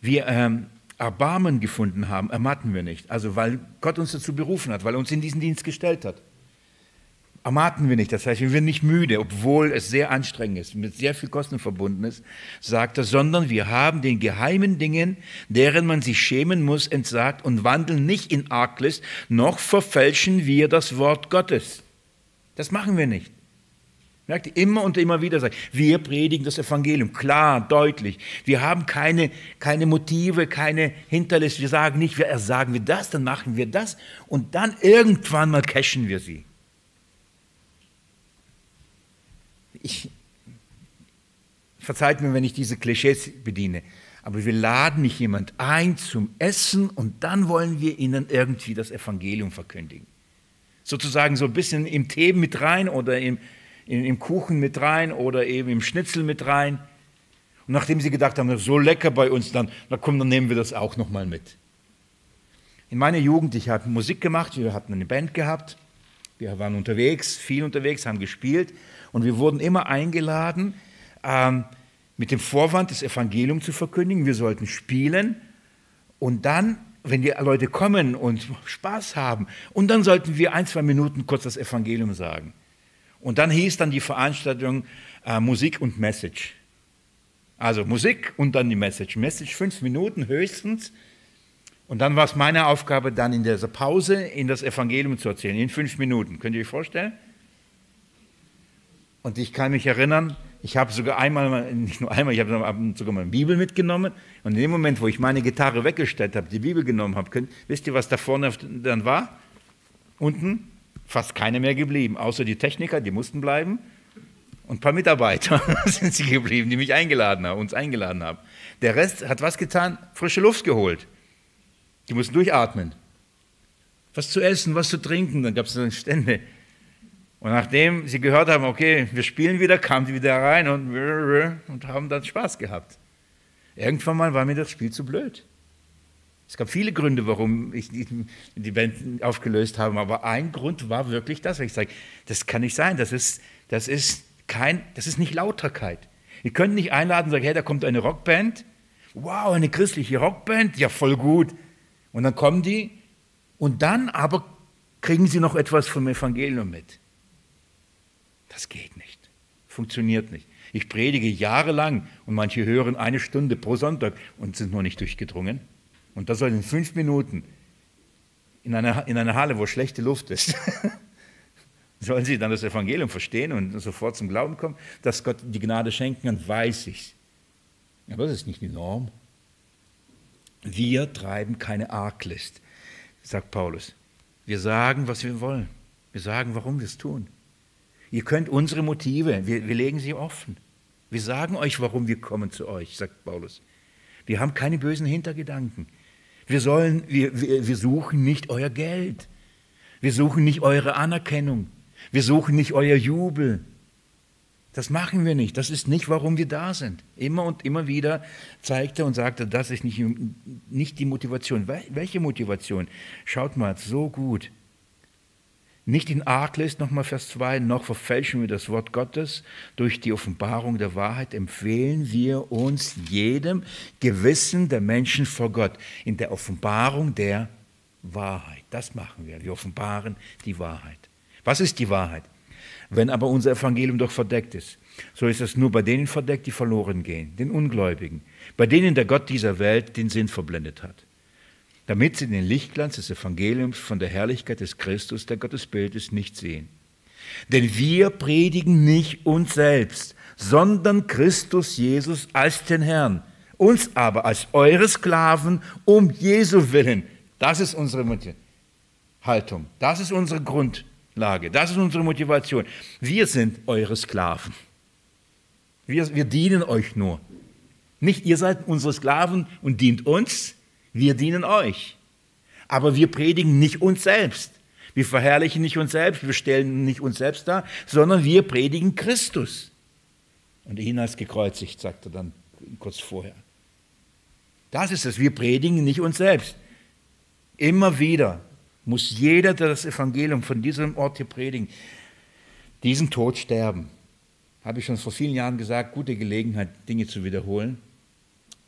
wir ähm, Erbarmen gefunden haben, ermatten wir nicht. Also weil Gott uns dazu berufen hat, weil er uns in diesen Dienst gestellt hat. Ermatten wir nicht. Das heißt, wir werden nicht müde, obwohl es sehr anstrengend ist, mit sehr viel Kosten verbunden ist, sagt er, sondern wir haben den geheimen Dingen, deren man sich schämen muss, entsagt und wandeln nicht in Arglist, noch verfälschen wir das Wort Gottes. Das machen wir nicht. Merkt ihr, immer und immer wieder sagen, wir predigen das Evangelium, klar, deutlich. Wir haben keine, keine Motive, keine Hinterlist. Wir sagen nicht, wir sagen wir das, dann machen wir das und dann irgendwann mal cashen wir sie. Ich, verzeiht mir, wenn ich diese Klischees bediene, aber wir laden nicht jemand ein zum Essen und dann wollen wir ihnen irgendwie das Evangelium verkündigen. Sozusagen so ein bisschen im Tee mit rein oder im, im, Kuchen mit rein oder eben im Schnitzel mit rein. Und nachdem sie gedacht haben, so lecker bei uns, dann, na komm, dann nehmen wir das auch nochmal mit. In meiner Jugend, ich habe Musik gemacht, wir hatten eine Band gehabt, wir waren unterwegs, viel unterwegs, haben gespielt und wir wurden immer eingeladen, ähm, mit dem Vorwand, das Evangelium zu verkündigen. Wir sollten spielen und dann, wenn die Leute kommen und Spaß haben, und dann sollten wir ein, zwei Minuten kurz das Evangelium sagen. Und dann hieß dann die Veranstaltung äh, Musik und Message. Also Musik und dann die Message. Message fünf Minuten höchstens. Und dann war es meine Aufgabe, dann in dieser Pause in das Evangelium zu erzählen, in fünf Minuten. Könnt ihr euch vorstellen? Und ich kann mich erinnern, ich habe sogar einmal, nicht nur einmal, ich habe sogar meine Bibel mitgenommen. Und in dem Moment, wo ich meine Gitarre weggestellt habe, die Bibel genommen habe, könnt, wisst ihr, was da vorne dann war? Unten fast keine mehr geblieben, außer die Techniker, die mussten bleiben. Und ein paar Mitarbeiter sind sie geblieben, die mich eingeladen haben, uns eingeladen haben. Der Rest hat was getan? Frische Luft geholt. Die mussten durchatmen. Was zu essen, was zu trinken, dann gab es dann Stände. Und nachdem sie gehört haben, okay, wir spielen wieder, kamen sie wieder rein und, und haben dann Spaß gehabt. Irgendwann mal war mir das Spiel zu blöd. Es gab viele Gründe, warum ich die Band aufgelöst habe, aber ein Grund war wirklich das, weil ich sage, das kann nicht sein, das ist, das ist, kein, das ist nicht Lauterkeit. Ihr könnt nicht einladen und sagen, hey, da kommt eine Rockband, wow, eine christliche Rockband, ja voll gut. Und dann kommen die und dann aber kriegen sie noch etwas vom Evangelium mit. Das geht nicht. Funktioniert nicht. Ich predige jahrelang und manche hören eine Stunde pro Sonntag und sind noch nicht durchgedrungen. Und das soll in fünf Minuten in einer, in einer Halle, wo schlechte Luft ist. Sollen sie dann das Evangelium verstehen und sofort zum Glauben kommen, dass Gott die Gnade schenken kann, weiß ich. Aber das ist nicht die Norm. Wir treiben keine Arglist, sagt Paulus. Wir sagen, was wir wollen. Wir sagen, warum wir es tun. Ihr könnt unsere Motive, wir, wir legen sie offen. Wir sagen euch, warum wir kommen zu euch, sagt Paulus. Wir haben keine bösen Hintergedanken. Wir, sollen, wir, wir, wir suchen nicht euer Geld. Wir suchen nicht eure Anerkennung. Wir suchen nicht euer Jubel. Das machen wir nicht. Das ist nicht, warum wir da sind. Immer und immer wieder zeigt er und sagt er, das ist nicht, nicht die Motivation. Welche Motivation? Schaut mal, so gut. Nicht in Arglist, nochmal Vers 2, noch verfälschen wir das Wort Gottes. Durch die Offenbarung der Wahrheit empfehlen wir uns jedem Gewissen der Menschen vor Gott. In der Offenbarung der Wahrheit. Das machen wir. Wir offenbaren die Wahrheit. Was ist die Wahrheit? Wenn aber unser Evangelium doch verdeckt ist, so ist es nur bei denen verdeckt, die verloren gehen, den Ungläubigen, bei denen der Gott dieser Welt den Sinn verblendet hat damit sie den Lichtglanz des Evangeliums von der Herrlichkeit des Christus, der Gottesbild ist, nicht sehen. Denn wir predigen nicht uns selbst, sondern Christus Jesus als den Herrn, uns aber als eure Sklaven um Jesu willen. Das ist unsere Haltung, das ist unsere Grundlage, das ist unsere Motivation. Wir sind eure Sklaven. Wir, wir dienen euch nur. Nicht ihr seid unsere Sklaven und dient uns, wir dienen euch. Aber wir predigen nicht uns selbst. Wir verherrlichen nicht uns selbst, wir stellen nicht uns selbst dar, sondern wir predigen Christus. Und ihn als gekreuzigt, sagt er dann kurz vorher. Das ist es, wir predigen nicht uns selbst. Immer wieder muss jeder, der das Evangelium von diesem Ort hier predigen, diesen Tod sterben. Habe ich schon vor vielen Jahren gesagt, gute Gelegenheit, Dinge zu wiederholen.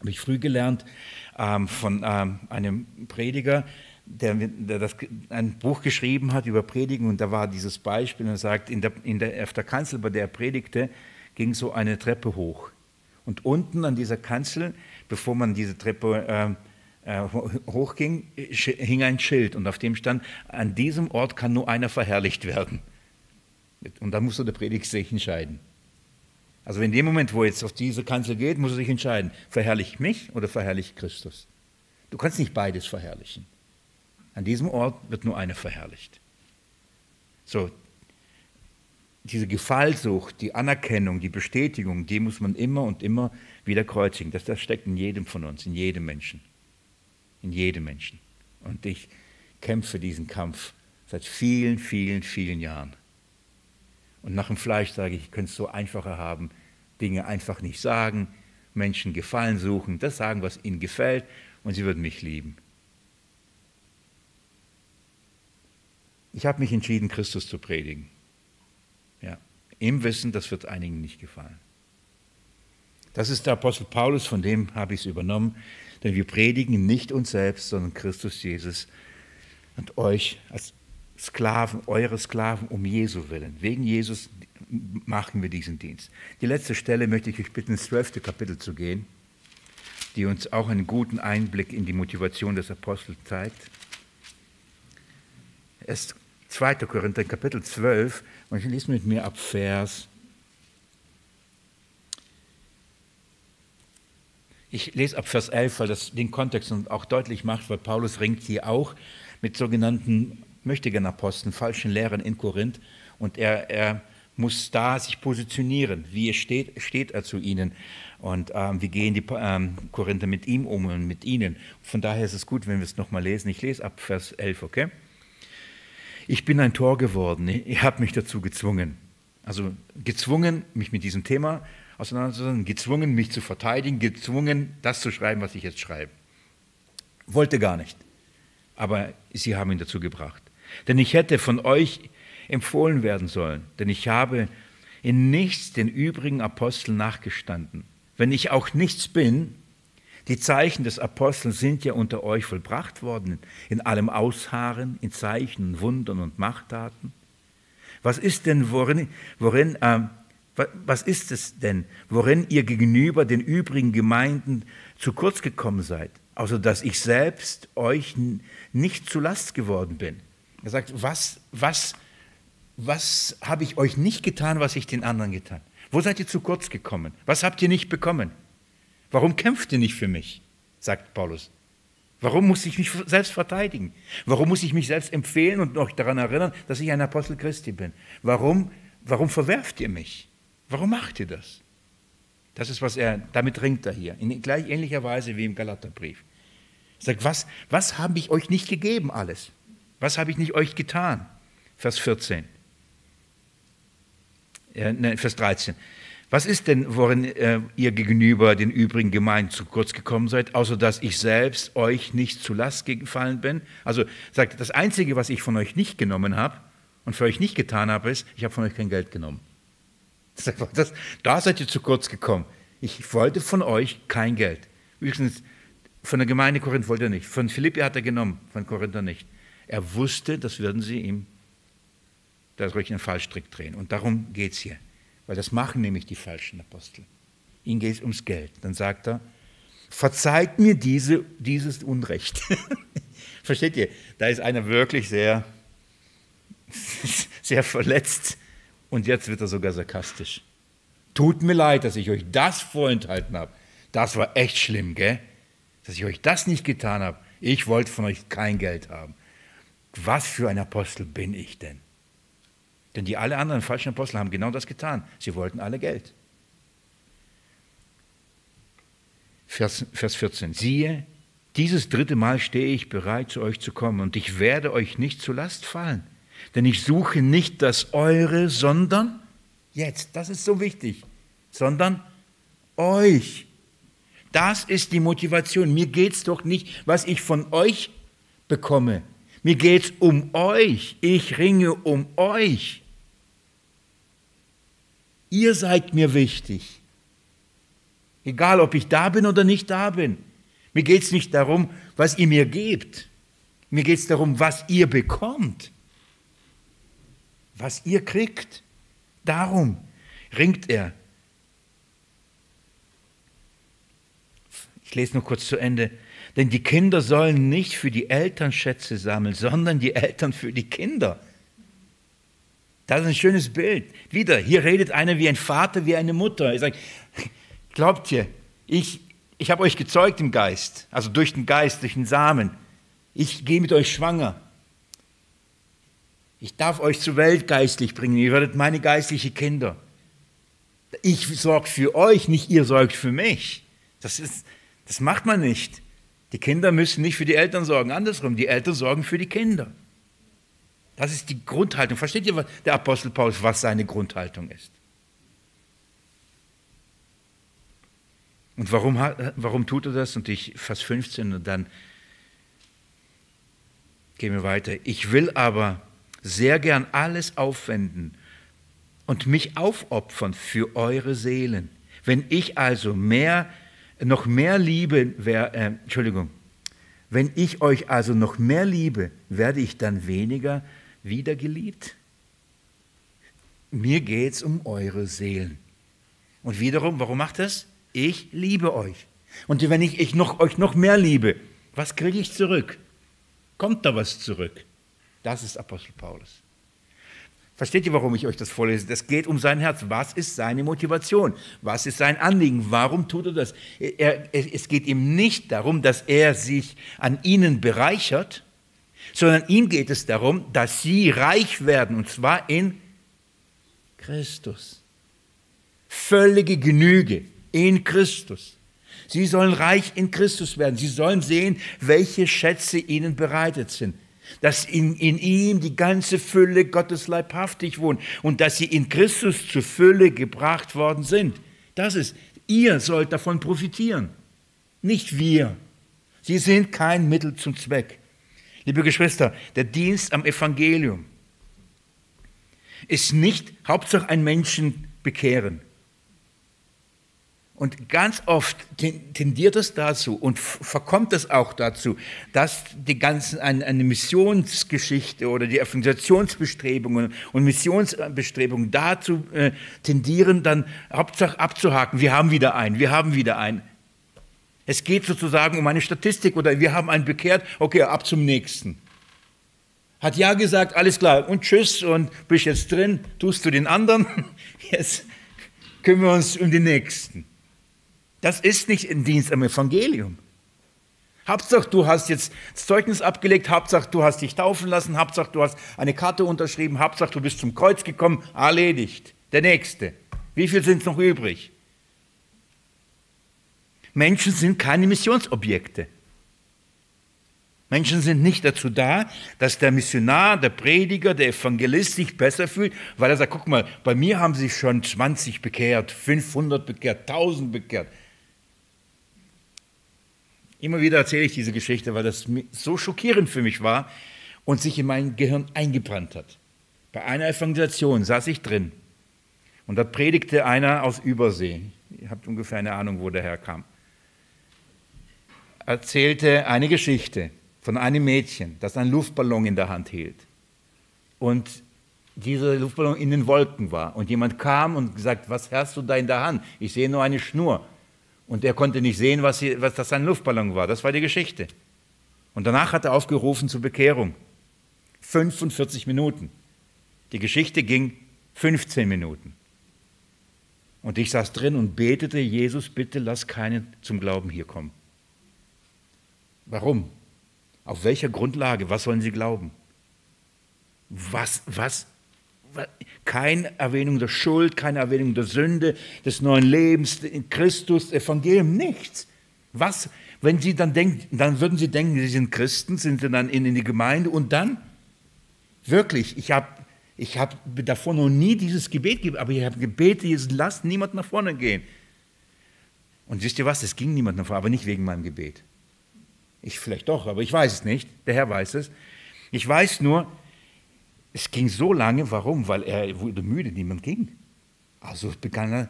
Habe ich früh gelernt ähm, von ähm, einem Prediger, der, der das, ein Buch geschrieben hat über Predigen und da war dieses Beispiel und er sagt, in der, in der, auf der Kanzel, bei der er predigte, ging so eine Treppe hoch. Und unten an dieser Kanzel, bevor man diese Treppe äh, äh, hochging, hing ein Schild und auf dem stand, an diesem Ort kann nur einer verherrlicht werden. Und da musste der Prediger sich entscheiden. Also in dem Moment, wo jetzt auf diese Kanzel geht, muss er sich entscheiden, verherrliche mich oder verherrliche Christus. Du kannst nicht beides verherrlichen. An diesem Ort wird nur einer verherrlicht. So, diese Gefallsucht, die Anerkennung, die Bestätigung, die muss man immer und immer wieder kreuzigen. Das, das steckt in jedem von uns, in jedem Menschen. In jedem Menschen. Und ich kämpfe diesen Kampf seit vielen, vielen, vielen Jahren. Und nach dem Fleisch sage ich, ich könnte es so einfacher haben, Dinge einfach nicht sagen, Menschen Gefallen suchen, das sagen, was ihnen gefällt, und sie würden mich lieben. Ich habe mich entschieden, Christus zu predigen. Ja, Im Wissen, das wird einigen nicht gefallen. Das ist der Apostel Paulus, von dem habe ich es übernommen, denn wir predigen nicht uns selbst, sondern Christus Jesus und euch als Sklaven, eure Sklaven um Jesu willen. Wegen Jesus machen wir diesen Dienst. Die letzte Stelle möchte ich euch bitten, ins zwölfte Kapitel zu gehen, die uns auch einen guten Einblick in die Motivation des Apostels zeigt. Erst 2. Korinther, Kapitel 12, und ich lese mit mir ab Vers. Ich lese ab Vers 11, weil das den Kontext auch deutlich macht, weil Paulus ringt hier auch mit sogenannten Möchtegern-Aposteln, falschen Lehrern in Korinth und er, er muss da sich positionieren. Wie steht, steht er zu ihnen? Und ähm, wie gehen die ähm, Korinther mit ihm um und mit ihnen? Von daher ist es gut, wenn wir es nochmal lesen. Ich lese ab Vers 11, okay? Ich bin ein Tor geworden. Ihr habt mich dazu gezwungen. Also gezwungen, mich mit diesem Thema auseinanderzusetzen, gezwungen, mich zu verteidigen, gezwungen, das zu schreiben, was ich jetzt schreibe. Wollte gar nicht. Aber sie haben ihn dazu gebracht. Denn ich hätte von euch empfohlen werden sollen, denn ich habe in nichts den übrigen Aposteln nachgestanden. Wenn ich auch nichts bin, die Zeichen des Apostels sind ja unter euch vollbracht worden, in allem Ausharren, in Zeichen, Wundern und Machttaten. Was ist denn, worin, worin äh, was ist es denn, worin ihr gegenüber den übrigen Gemeinden zu kurz gekommen seid? Außer dass ich selbst euch nicht zu Last geworden bin. Er sagt, was, was, was habe ich euch nicht getan, was ich den anderen getan? Wo seid ihr zu kurz gekommen? Was habt ihr nicht bekommen? Warum kämpft ihr nicht für mich? sagt Paulus. Warum muss ich mich selbst verteidigen? Warum muss ich mich selbst empfehlen und euch daran erinnern, dass ich ein Apostel Christi bin? Warum, warum verwerft ihr mich? Warum macht ihr das? Das ist, was er, damit ringt er hier, in gleich ähnlicher Weise wie im Galaterbrief. Er sagt, was, was habe ich euch nicht gegeben alles? Was habe ich nicht euch getan? Vers 14. Äh, ne, Vers 13. Was ist denn, worin äh, ihr gegenüber den übrigen Gemeinden zu kurz gekommen seid, außer dass ich selbst euch nicht zu Last gefallen bin? Also sagt, das Einzige, was ich von euch nicht genommen habe und für euch nicht getan habe, ist, ich habe von euch kein Geld genommen. Das, da seid ihr zu kurz gekommen. Ich wollte von euch kein Geld. Übrigens, von der Gemeinde Korinth wollte er nicht. Von Philippi hat er genommen, von Korinther nicht. Er wusste, das würden sie ihm da durch einen Fallstrick drehen. Und darum geht es hier. Weil das machen nämlich die falschen Apostel. Ihnen geht es ums Geld. Dann sagt er, verzeiht mir diese, dieses Unrecht. Versteht ihr? Da ist einer wirklich sehr, sehr verletzt und jetzt wird er sogar sarkastisch. Tut mir leid, dass ich euch das vorenthalten habe. Das war echt schlimm, gell? Dass ich euch das nicht getan habe. Ich wollte von euch kein Geld haben. Was für ein Apostel bin ich denn? Denn die alle anderen falschen Apostel haben genau das getan. Sie wollten alle Geld. Vers, Vers 14. Siehe, dieses dritte Mal stehe ich bereit, zu euch zu kommen, und ich werde euch nicht zu Last fallen. Denn ich suche nicht das Eure, sondern jetzt, das ist so wichtig, sondern euch. Das ist die Motivation. Mir geht es doch nicht, was ich von euch bekomme. Mir geht es um euch. Ich ringe um euch. Ihr seid mir wichtig. Egal, ob ich da bin oder nicht da bin. Mir geht es nicht darum, was ihr mir gebt. Mir geht es darum, was ihr bekommt. Was ihr kriegt. Darum ringt er. Ich lese nur kurz zu Ende. Denn die Kinder sollen nicht für die Eltern Schätze sammeln, sondern die Eltern für die Kinder. Das ist ein schönes Bild. Wieder, hier redet einer wie ein Vater, wie eine Mutter. Er sagt, glaubt ihr, ich, ich habe euch gezeugt im Geist, also durch den Geist, durch den Samen. Ich gehe mit euch schwanger. Ich darf euch zur Welt geistlich bringen. Ihr werdet meine geistlichen Kinder. Ich sorge für euch, nicht ihr sorgt für mich. Das, ist, das macht man nicht. Die Kinder müssen nicht für die Eltern sorgen, andersrum, die Eltern sorgen für die Kinder. Das ist die Grundhaltung. Versteht ihr, was der Apostel Paulus, was seine Grundhaltung ist? Und warum, warum tut er das? Und ich, Vers 15, und dann gehen wir weiter. Ich will aber sehr gern alles aufwenden und mich aufopfern für eure Seelen. Wenn ich also mehr, noch mehr liebe, wer, äh, Entschuldigung, wenn ich euch also noch mehr liebe, werde ich dann weniger wieder geliebt? Mir geht es um eure Seelen. Und wiederum, warum macht das? Ich liebe euch. Und wenn ich, ich noch, euch noch mehr liebe, was kriege ich zurück? Kommt da was zurück? Das ist Apostel Paulus. Versteht ihr, warum ich euch das vorlese? Das geht um sein Herz. Was ist seine Motivation? Was ist sein Anliegen? Warum tut er das? Er, es geht ihm nicht darum, dass er sich an ihnen bereichert, sondern ihm geht es darum, dass sie reich werden, und zwar in Christus. Völlige Genüge in Christus. Sie sollen reich in Christus werden. Sie sollen sehen, welche Schätze ihnen bereitet sind dass in, in ihm die ganze Fülle Gottes leibhaftig wohnt und dass sie in Christus zur Fülle gebracht worden sind. Das ist, ihr sollt davon profitieren, nicht wir. Sie sind kein Mittel zum Zweck. Liebe Geschwister, der Dienst am Evangelium ist nicht Hauptsache ein Menschen bekehren. Und ganz oft tendiert es dazu und verkommt es auch dazu, dass die ganzen, eine, Missionsgeschichte oder die Evangelisationsbestrebungen und Missionsbestrebungen dazu äh, tendieren, dann Hauptsache abzuhaken. Wir haben wieder einen, wir haben wieder einen. Es geht sozusagen um eine Statistik oder wir haben einen bekehrt, okay, ab zum nächsten. Hat ja gesagt, alles klar und tschüss und bist jetzt drin, tust du den anderen, jetzt kümmern wir uns um den nächsten. Das ist nicht ein Dienst am Evangelium. Hauptsache, du hast jetzt das Zeugnis abgelegt, Hauptsache, du hast dich taufen lassen, Hauptsache, du hast eine Karte unterschrieben, Hauptsache, du bist zum Kreuz gekommen, erledigt. Der Nächste. Wie viel sind noch übrig? Menschen sind keine Missionsobjekte. Menschen sind nicht dazu da, dass der Missionar, der Prediger, der Evangelist sich besser fühlt, weil er sagt, guck mal, bei mir haben sich schon 20 bekehrt, 500 bekehrt, 1000 bekehrt. Immer wieder erzähle ich diese Geschichte, weil das so schockierend für mich war und sich in mein Gehirn eingebrannt hat. Bei einer Evangelisation saß ich drin und da predigte einer aus Übersee. Ihr habt ungefähr eine Ahnung, wo der herkam. Erzählte eine Geschichte von einem Mädchen, das einen Luftballon in der Hand hielt. Und dieser Luftballon in den Wolken war. Und jemand kam und gesagt, was hast du da in der Hand? Ich sehe nur eine Schnur. Und er konnte nicht sehen, was, hier, was das ein Luftballon war. Das war die Geschichte. Und danach hat er aufgerufen zur Bekehrung. 45 Minuten. Die Geschichte ging 15 Minuten. Und ich saß drin und betete, Jesus, bitte lass keinen zum Glauben hier kommen. Warum? Auf welcher Grundlage? Was sollen sie glauben? Was, was keine Erwähnung der Schuld, keine Erwähnung der Sünde, des neuen Lebens, in Christus, Evangelium, nichts. Was, wenn Sie dann denken, dann würden Sie denken, Sie sind Christen, sind Sie dann in, in die Gemeinde und dann? Wirklich, ich habe ich hab davor noch nie dieses Gebet gegeben, aber ich habe gebetet, Jesus, lass niemand nach vorne gehen. Und wisst ihr was, es ging niemand nach vorne, aber nicht wegen meinem Gebet. Ich vielleicht doch, aber ich weiß es nicht, der Herr weiß es. Ich weiß nur, es ging so lange, warum? Weil er wurde müde, niemand ging. Also begann er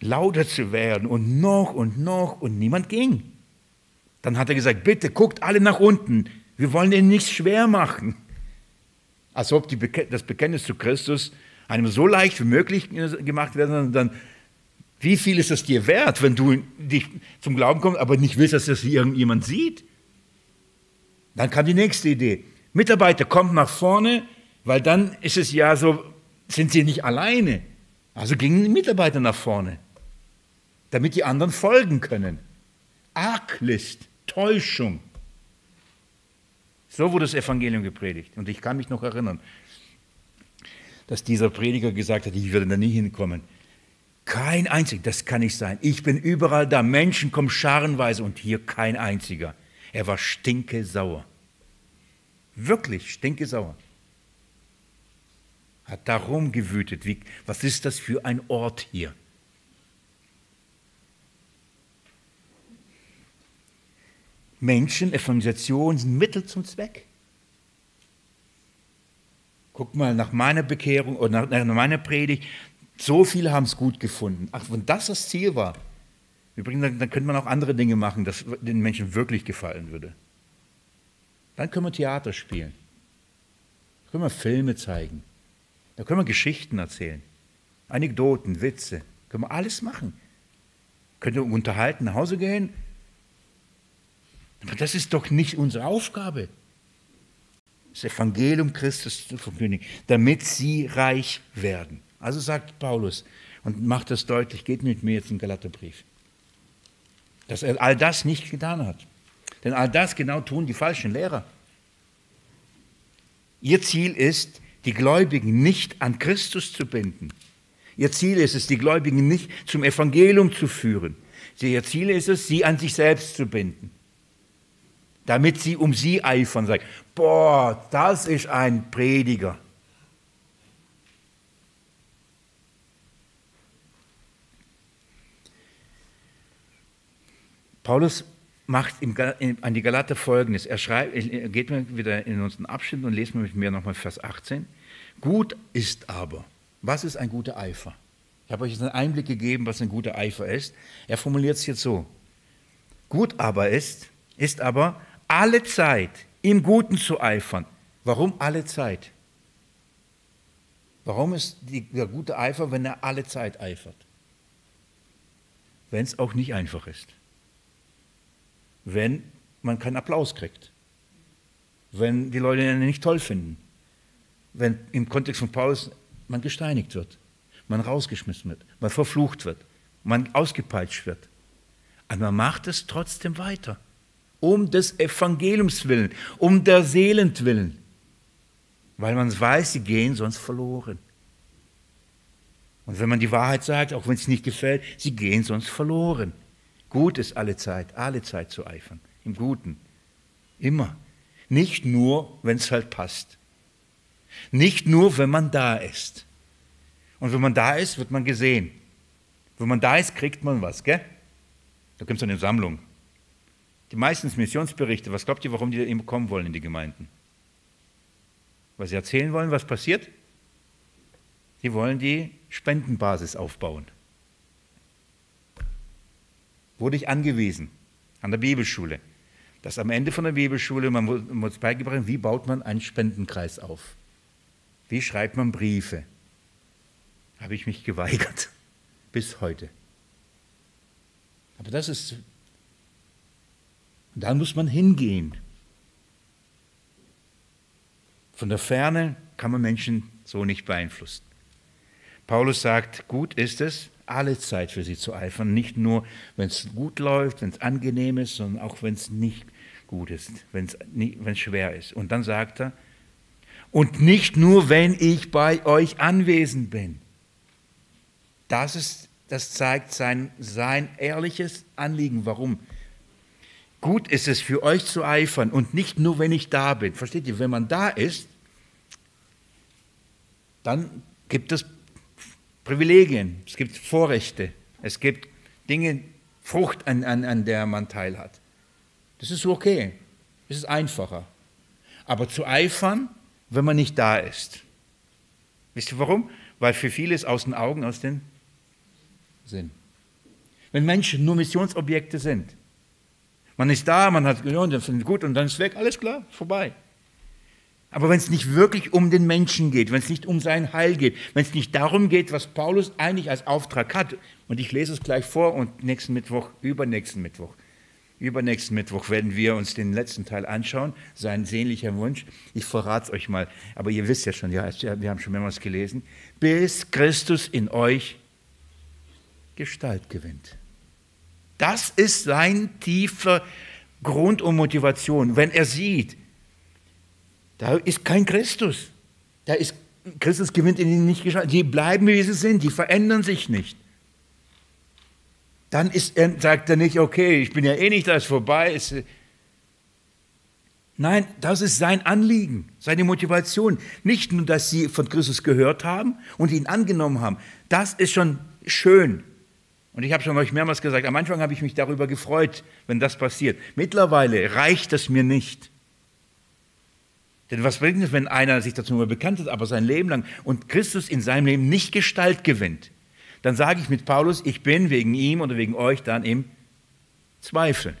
lauter zu werden und noch und noch und niemand ging. Dann hat er gesagt, bitte guckt alle nach unten, wir wollen ihnen nichts schwer machen. Als ob die, das Bekenntnis zu Christus einem so leicht wie möglich gemacht werden, dann, wie viel ist es dir wert, wenn du dich zum Glauben kommst, aber nicht willst, dass das irgendjemand sieht? Dann kam die nächste Idee. Mitarbeiter, kommt nach vorne, weil dann ist es ja so, sind sie nicht alleine. Also gingen die Mitarbeiter nach vorne, damit die anderen folgen können. Arglist, Täuschung. So wurde das Evangelium gepredigt. Und ich kann mich noch erinnern, dass dieser Prediger gesagt hat, ich würde da nie hinkommen. Kein einziger, das kann nicht sein. Ich bin überall da, Menschen kommen scharenweise und hier kein einziger. Er war stinkesauer. Wirklich stinkesauer. Hat darum gewütet. Wie, was ist das für ein Ort hier? Menschen, Evangelisation sind Mittel zum Zweck. Guck mal, nach meiner Bekehrung oder nach, meiner Predigt, so viele haben es gut gefunden. Ach, wenn das das Ziel war, übrigens, dann, dann könnte man auch andere Dinge machen, dass den Menschen wirklich gefallen würde. Dann können wir Theater spielen. Können wir Filme zeigen. Dann können wir Geschichten erzählen. Anekdoten, Witze. Können wir alles machen. Können wir unterhalten, nach Hause gehen. Aber das ist doch nicht unsere Aufgabe das Evangelium Christus zu verkündigen, damit sie reich werden. Also sagt Paulus und macht das deutlich, geht mit mir jetzt im Galaterbrief, dass er all das nicht getan hat. Denn all das genau tun die falschen Lehrer. Ihr Ziel ist, die Gläubigen nicht an Christus zu binden. Ihr Ziel ist es, die Gläubigen nicht zum Evangelium zu führen. Ihr Ziel ist es, sie an sich selbst zu binden damit sie um sie eifern. Sagen, boah, das ist ein Prediger. Paulus macht an die Galater folgendes. Er, schreibt, er geht mir wieder in unseren Abschnitt und lesen wir mit mir nochmal Vers 18. Gut ist aber, was ist ein guter Eifer? Ich habe euch jetzt einen Einblick gegeben, was ein guter Eifer ist. Er formuliert es jetzt so. Gut aber ist, ist aber, alle Zeit im Guten zu eifern. Warum alle Zeit? Warum ist der gute Eifer, wenn er alle Zeit eifert? Wenn es auch nicht einfach ist. Wenn man keinen Applaus kriegt. Wenn die Leute ihn nicht toll finden. Wenn im Kontext von Paulus man gesteinigt wird, man rausgeschmissen wird, man verflucht wird, man ausgepeitscht wird. Aber man macht es trotzdem weiter um des Evangeliums willen, um der Seelen willen, weil man weiß, sie gehen sonst verloren. Und wenn man die Wahrheit sagt, auch wenn es nicht gefällt, sie gehen sonst verloren. Gut ist alle Zeit, alle Zeit zu eifern, im Guten, immer. Nicht nur, wenn es halt passt. Nicht nur, wenn man da ist. Und wenn man da ist, wird man gesehen. Wenn man da ist, kriegt man was, gell? Da gibt es eine Sammlung. Die meisten Missionsberichte, was glaubt ihr, warum die immer kommen wollen in die Gemeinden? Weil sie erzählen wollen, was passiert? Sie wollen die Spendenbasis aufbauen. Wurde ich angewiesen an der Bibelschule, dass am Ende von der Bibelschule, man muss beigebracht, wie baut man einen Spendenkreis auf? Wie schreibt man Briefe? Habe ich mich geweigert. Bis heute. Aber das ist da muss man hingehen. Von der Ferne kann man Menschen so nicht beeinflussen. Paulus sagt, gut ist es, alle Zeit für sie zu eifern, nicht nur, wenn es gut läuft, wenn es angenehm ist, sondern auch, wenn es nicht gut ist, wenn es schwer ist. Und dann sagt er, und nicht nur, wenn ich bei euch anwesend bin. Das, ist, das zeigt sein, sein ehrliches Anliegen. Warum? Gut ist es für euch zu eifern und nicht nur, wenn ich da bin. Versteht ihr? Wenn man da ist, dann gibt es Privilegien, es gibt Vorrechte, es gibt Dinge, Frucht, an, an, an der man teilhat. Das ist okay, das ist einfacher. Aber zu eifern, wenn man nicht da ist. Wisst ihr warum? Weil für viele ist aus den Augen, aus den Sinn. Wenn Menschen nur Missionsobjekte sind, man ist da, man hat gehört, das ist gut und dann ist weg, alles klar, vorbei. Aber wenn es nicht wirklich um den Menschen geht, wenn es nicht um sein Heil geht, wenn es nicht darum geht, was Paulus eigentlich als Auftrag hat, und ich lese es gleich vor und nächsten Mittwoch, übernächsten Mittwoch, übernächsten Mittwoch werden wir uns den letzten Teil anschauen, sein sehnlicher Wunsch. Ich verrate es euch mal, aber ihr wisst ja schon, ja, wir haben schon mehrmals gelesen, bis Christus in euch Gestalt gewinnt. Das ist sein tiefer Grund und Motivation. Wenn er sieht, da ist kein Christus, da ist Christus gewinnt in ihnen nicht Gestalt. Die bleiben, wie sie sind, die verändern sich nicht. Dann ist sagt er nicht, okay, ich bin ja eh nicht, da ist vorbei. Ist, Nein, das ist sein Anliegen, seine Motivation. Nicht nur, dass sie von Christus gehört haben und ihn angenommen haben. Das ist schon schön. Und ich habe schon euch mehrmals gesagt, am Anfang habe ich mich darüber gefreut, wenn das passiert. Mittlerweile reicht es mir nicht. Denn was bringt es, wenn einer sich dazu nur bekannt hat, aber sein Leben lang und Christus in seinem Leben nicht Gestalt gewinnt? Dann sage ich mit Paulus, ich bin wegen ihm oder wegen euch dann im Zweifel.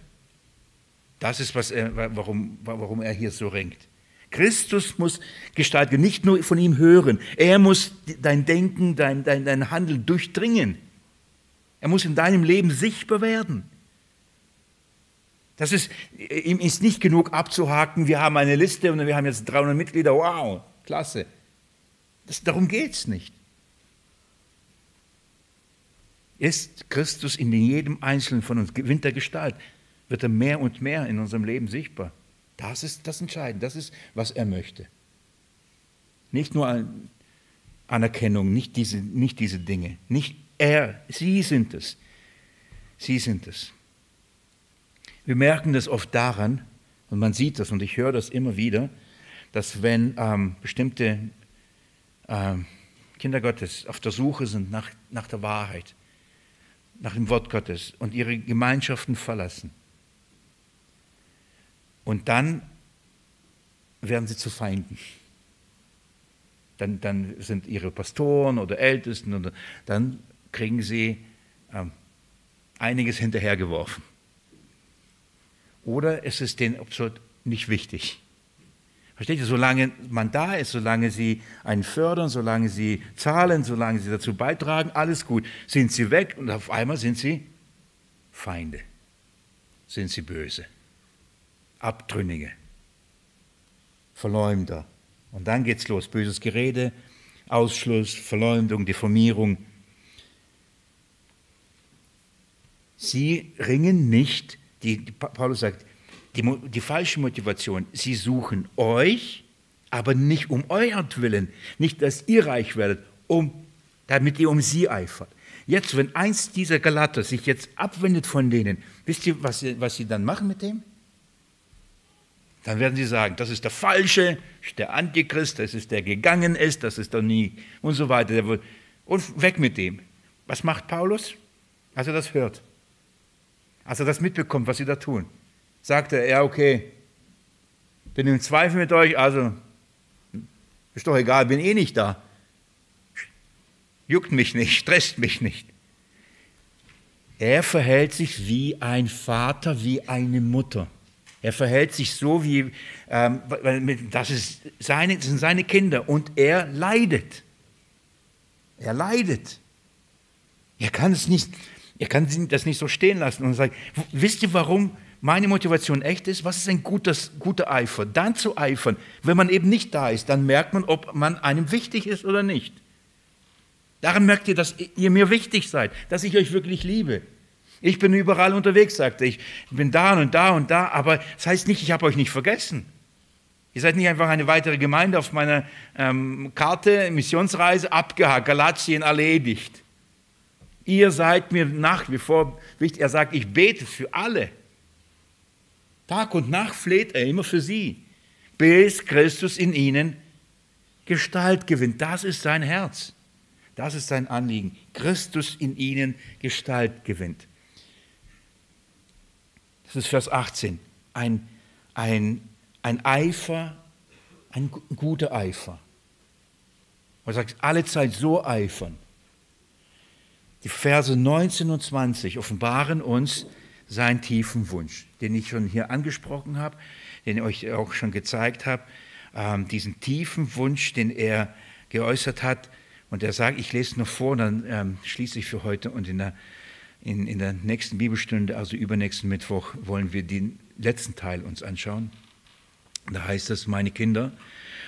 Das ist, was er, warum, warum er hier so ringt. Christus muss gestalten, nicht nur von ihm hören. Er muss dein Denken, dein, dein, dein Handeln durchdringen. Er muss in deinem Leben sichtbar werden. Das ist, ihm ist nicht genug abzuhaken, wir haben eine Liste und wir haben jetzt 300 Mitglieder, wow, klasse. Das, darum geht es nicht. Ist Christus in jedem Einzelnen von uns, gewinnt er Gestalt, wird er mehr und mehr in unserem Leben sichtbar. Das ist das Entscheidende, das ist, was er möchte. Nicht nur Anerkennung, nicht diese, nicht diese Dinge, nicht er, sie sind es. Sie sind es. Wir merken das oft daran, und man sieht das, und ich höre das immer wieder, dass wenn ähm, bestimmte ähm, Kinder Gottes auf der Suche sind nach, nach der Wahrheit, nach dem Wort Gottes und ihre Gemeinschaften verlassen, und dann werden sie zu Feinden. Dann, dann sind ihre Pastoren oder Ältesten, oder dann kriegen sie ähm, einiges hinterhergeworfen. Oder es ist denen absolut nicht wichtig. Versteht ihr, solange man da ist, solange sie einen fördern, solange sie zahlen, solange sie dazu beitragen, alles gut, sind sie weg und auf einmal sind sie Feinde, sind sie böse, Abtrünnige, Verleumder. Und dann geht's los, böses Gerede, Ausschluss, Verleumdung, Diffamierung. Sie ringen nicht die, die Paulus sagt, die, die falsche Motivation, sie suchen euch, aber nicht um euert Willen, nicht, dass ihr reich werdet, um, damit ihr um sie eifert. Jetzt, wenn eins dieser Galater sich jetzt abwendet von denen, wisst ihr, was sie, was sie dann machen mit dem? Dann werden sie sagen, das ist der Falsche, der Antichrist, das ist der gegangen ist, das ist doch nie und so weiter. Und weg mit dem. Was macht Paulus, als er das hört? Als er das mitbekommt, was sie da tun, sagt er, ja, okay, bin im Zweifel mit euch, also ist doch egal, bin eh nicht da. Juckt mich nicht, stresst mich nicht. Er verhält sich wie ein Vater, wie eine Mutter. Er verhält sich so wie, ähm, das, ist seine, das sind seine Kinder und er leidet. Er leidet. Er kann es nicht, er kann das nicht so stehen lassen und sagen, wisst ihr, warum meine Motivation echt ist? Was ist ein gutes, guter Eifer? Dann zu eifern, wenn man eben nicht da ist, dann merkt man, ob man einem wichtig ist oder nicht. Daran merkt ihr, dass ihr mir wichtig seid, dass ich euch wirklich liebe. Ich bin überall unterwegs, sagte ich. Ich bin da und da und da, aber das heißt nicht, ich habe euch nicht vergessen. Ihr seid nicht einfach eine weitere Gemeinde auf meiner ähm, Karte, Missionsreise abgehakt, Galatien erledigt. Ihr seid mir nach wie vor wichtig. Er sagt, ich bete für alle. Tag und Nacht fleht er immer für sie, bis Christus in ihnen Gestalt gewinnt. Das ist sein Herz. Das ist sein Anliegen. Christus in ihnen Gestalt gewinnt. Das ist Vers 18. Ein, ein, ein Eifer, ein guter Eifer. Er sagt, alle Zeit so eifern. Die Verse 19 und 20 offenbaren uns seinen tiefen Wunsch, den ich schon hier angesprochen habe, den ich euch auch schon gezeigt habe, ähm, diesen tiefen Wunsch, den er geäußert hat. Und er sagt, ich lese noch vor, dann ähm, schließe ich für heute und in der, in, in der nächsten Bibelstunde, also übernächsten Mittwoch, wollen wir den letzten Teil uns anschauen. Da heißt es, meine Kinder,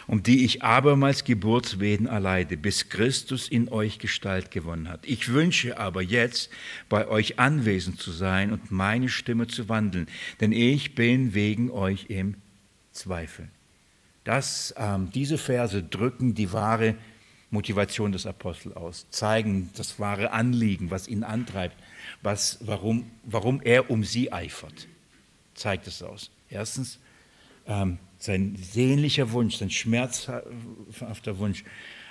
um die ich abermals Geburtswehen erleide, bis Christus in euch Gestalt gewonnen hat. Ich wünsche aber jetzt, bei euch anwesend zu sein und meine Stimme zu wandeln, denn ich bin wegen euch im Zweifel. dass ähm, diese Verse drücken die wahre Motivation des Apostels aus, zeigen das wahre Anliegen, was ihn antreibt, was, warum, warum er um sie eifert. Zeigt es aus. Erstens, ähm, sein sehnlicher Wunsch, sein schmerzhafter Wunsch.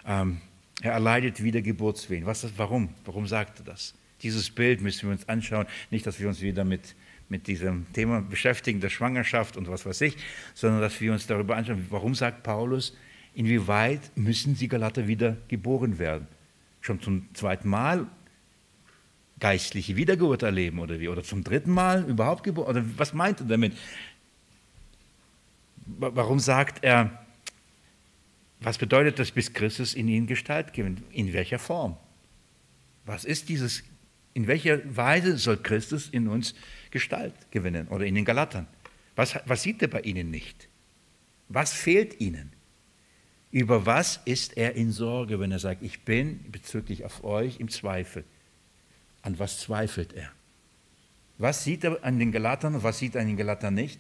Ähm, er erleidet Wiedergeburtswehen. Was warum? Warum sagt er das? Dieses Bild müssen wir uns anschauen. Nicht, dass wir uns wieder mit, mit diesem Thema beschäftigen, der Schwangerschaft und was weiß ich, sondern dass wir uns darüber anschauen, warum sagt Paulus, inwieweit müssen die Galater wieder geboren werden? Schon zum zweiten Mal geistliche Wiedergeburt erleben oder wie? Oder zum dritten Mal überhaupt geboren? Oder was meint er damit? Warum sagt er, was bedeutet das, bis Christus in ihnen Gestalt gewinnt? In welcher Form? Was ist dieses, in welcher Weise soll Christus in uns Gestalt gewinnen oder in den Galatern? Was, was sieht er bei ihnen nicht? Was fehlt ihnen? Über was ist er in Sorge, wenn er sagt, ich bin bezüglich auf euch im Zweifel? An was zweifelt er? Was sieht er an den Galatern und was sieht er an den Galatern nicht?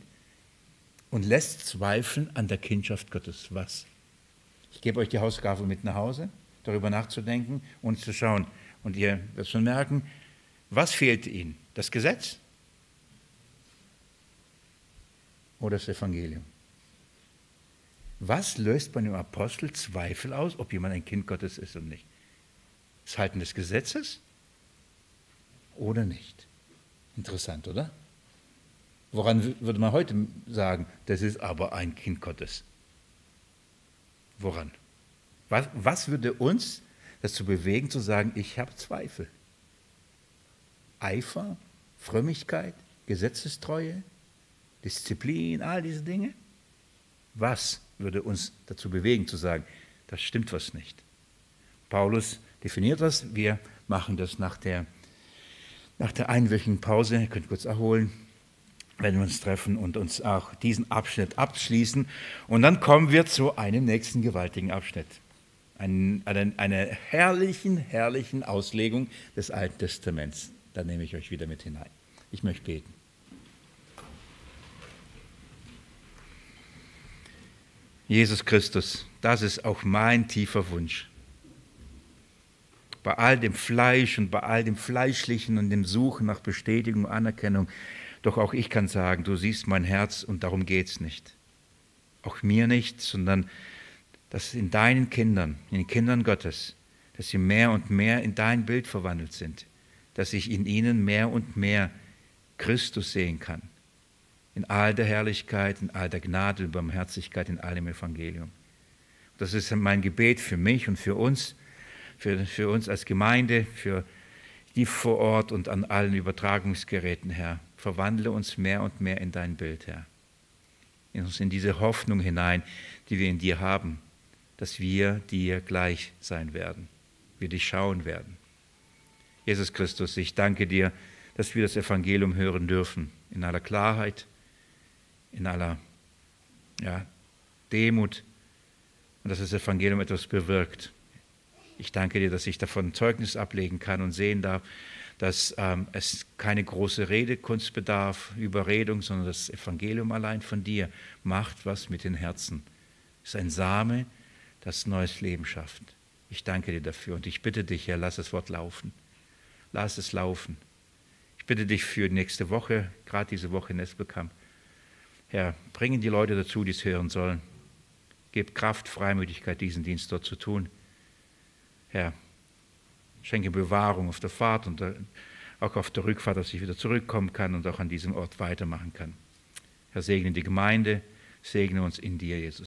Und lässt zweifeln an der Kindschaft Gottes. Was? Ich gebe euch die Hausaufgabe mit nach Hause, darüber nachzudenken und zu schauen. Und ihr werdet schon merken, was fehlt ihnen? Das Gesetz oder das Evangelium? Was löst bei einem Apostel Zweifel aus, ob jemand ein Kind Gottes ist oder nicht? Das Halten des Gesetzes oder nicht? Interessant, oder? Woran würde man heute sagen, das ist aber ein Kind Gottes? Woran? Was, was würde uns dazu bewegen zu sagen, ich habe Zweifel? Eifer, Frömmigkeit, Gesetzestreue, Disziplin, all diese Dinge? Was würde uns dazu bewegen zu sagen, das stimmt was nicht? Paulus definiert das, wir machen das nach der, nach der einwöchigen Pause, ihr könnt kurz erholen, wenn wir uns treffen und uns auch diesen Abschnitt abschließen. Und dann kommen wir zu einem nächsten gewaltigen Abschnitt. Eine, eine, eine herrlichen, herrlichen Auslegung des Alten Testaments. Da nehme ich euch wieder mit hinein. Ich möchte beten. Jesus Christus, das ist auch mein tiefer Wunsch. Bei all dem Fleisch und bei all dem Fleischlichen und dem Suchen nach Bestätigung Anerkennung, doch auch ich kann sagen, du siehst mein Herz und darum geht es nicht. Auch mir nicht, sondern dass in deinen Kindern, in den Kindern Gottes, dass sie mehr und mehr in dein Bild verwandelt sind, dass ich in ihnen mehr und mehr Christus sehen kann. In all der Herrlichkeit, in all der Gnade und Barmherzigkeit, in allem Evangelium. Das ist mein Gebet für mich und für uns, für, für uns als Gemeinde, für die vor Ort und an allen Übertragungsgeräten, Herr verwandle uns mehr und mehr in dein Bild, Herr. In uns in diese Hoffnung hinein, die wir in dir haben, dass wir dir gleich sein werden, wir dich schauen werden. Jesus Christus, ich danke dir, dass wir das Evangelium hören dürfen, in aller Klarheit, in aller ja, Demut und dass das Evangelium etwas bewirkt. Ich danke dir, dass ich davon Zeugnis ablegen kann und sehen darf, dass ähm, es keine große Redekunst bedarf, Überredung, sondern das Evangelium allein von dir macht was mit den Herzen. Es ist ein Same, das neues Leben schafft. Ich danke dir dafür und ich bitte dich, Herr, lass das Wort laufen. Lass es laufen. Ich bitte dich für nächste Woche, gerade diese Woche in Esbekamp. Herr, bringen die Leute dazu, die es hören sollen. Gib Kraft, Freimütigkeit, diesen Dienst dort zu tun. Herr, Schenke Bewahrung auf der Fahrt und auch auf der Rückfahrt, dass ich wieder zurückkommen kann und auch an diesem Ort weitermachen kann. Herr, segne die Gemeinde, segne uns in dir, Jesus.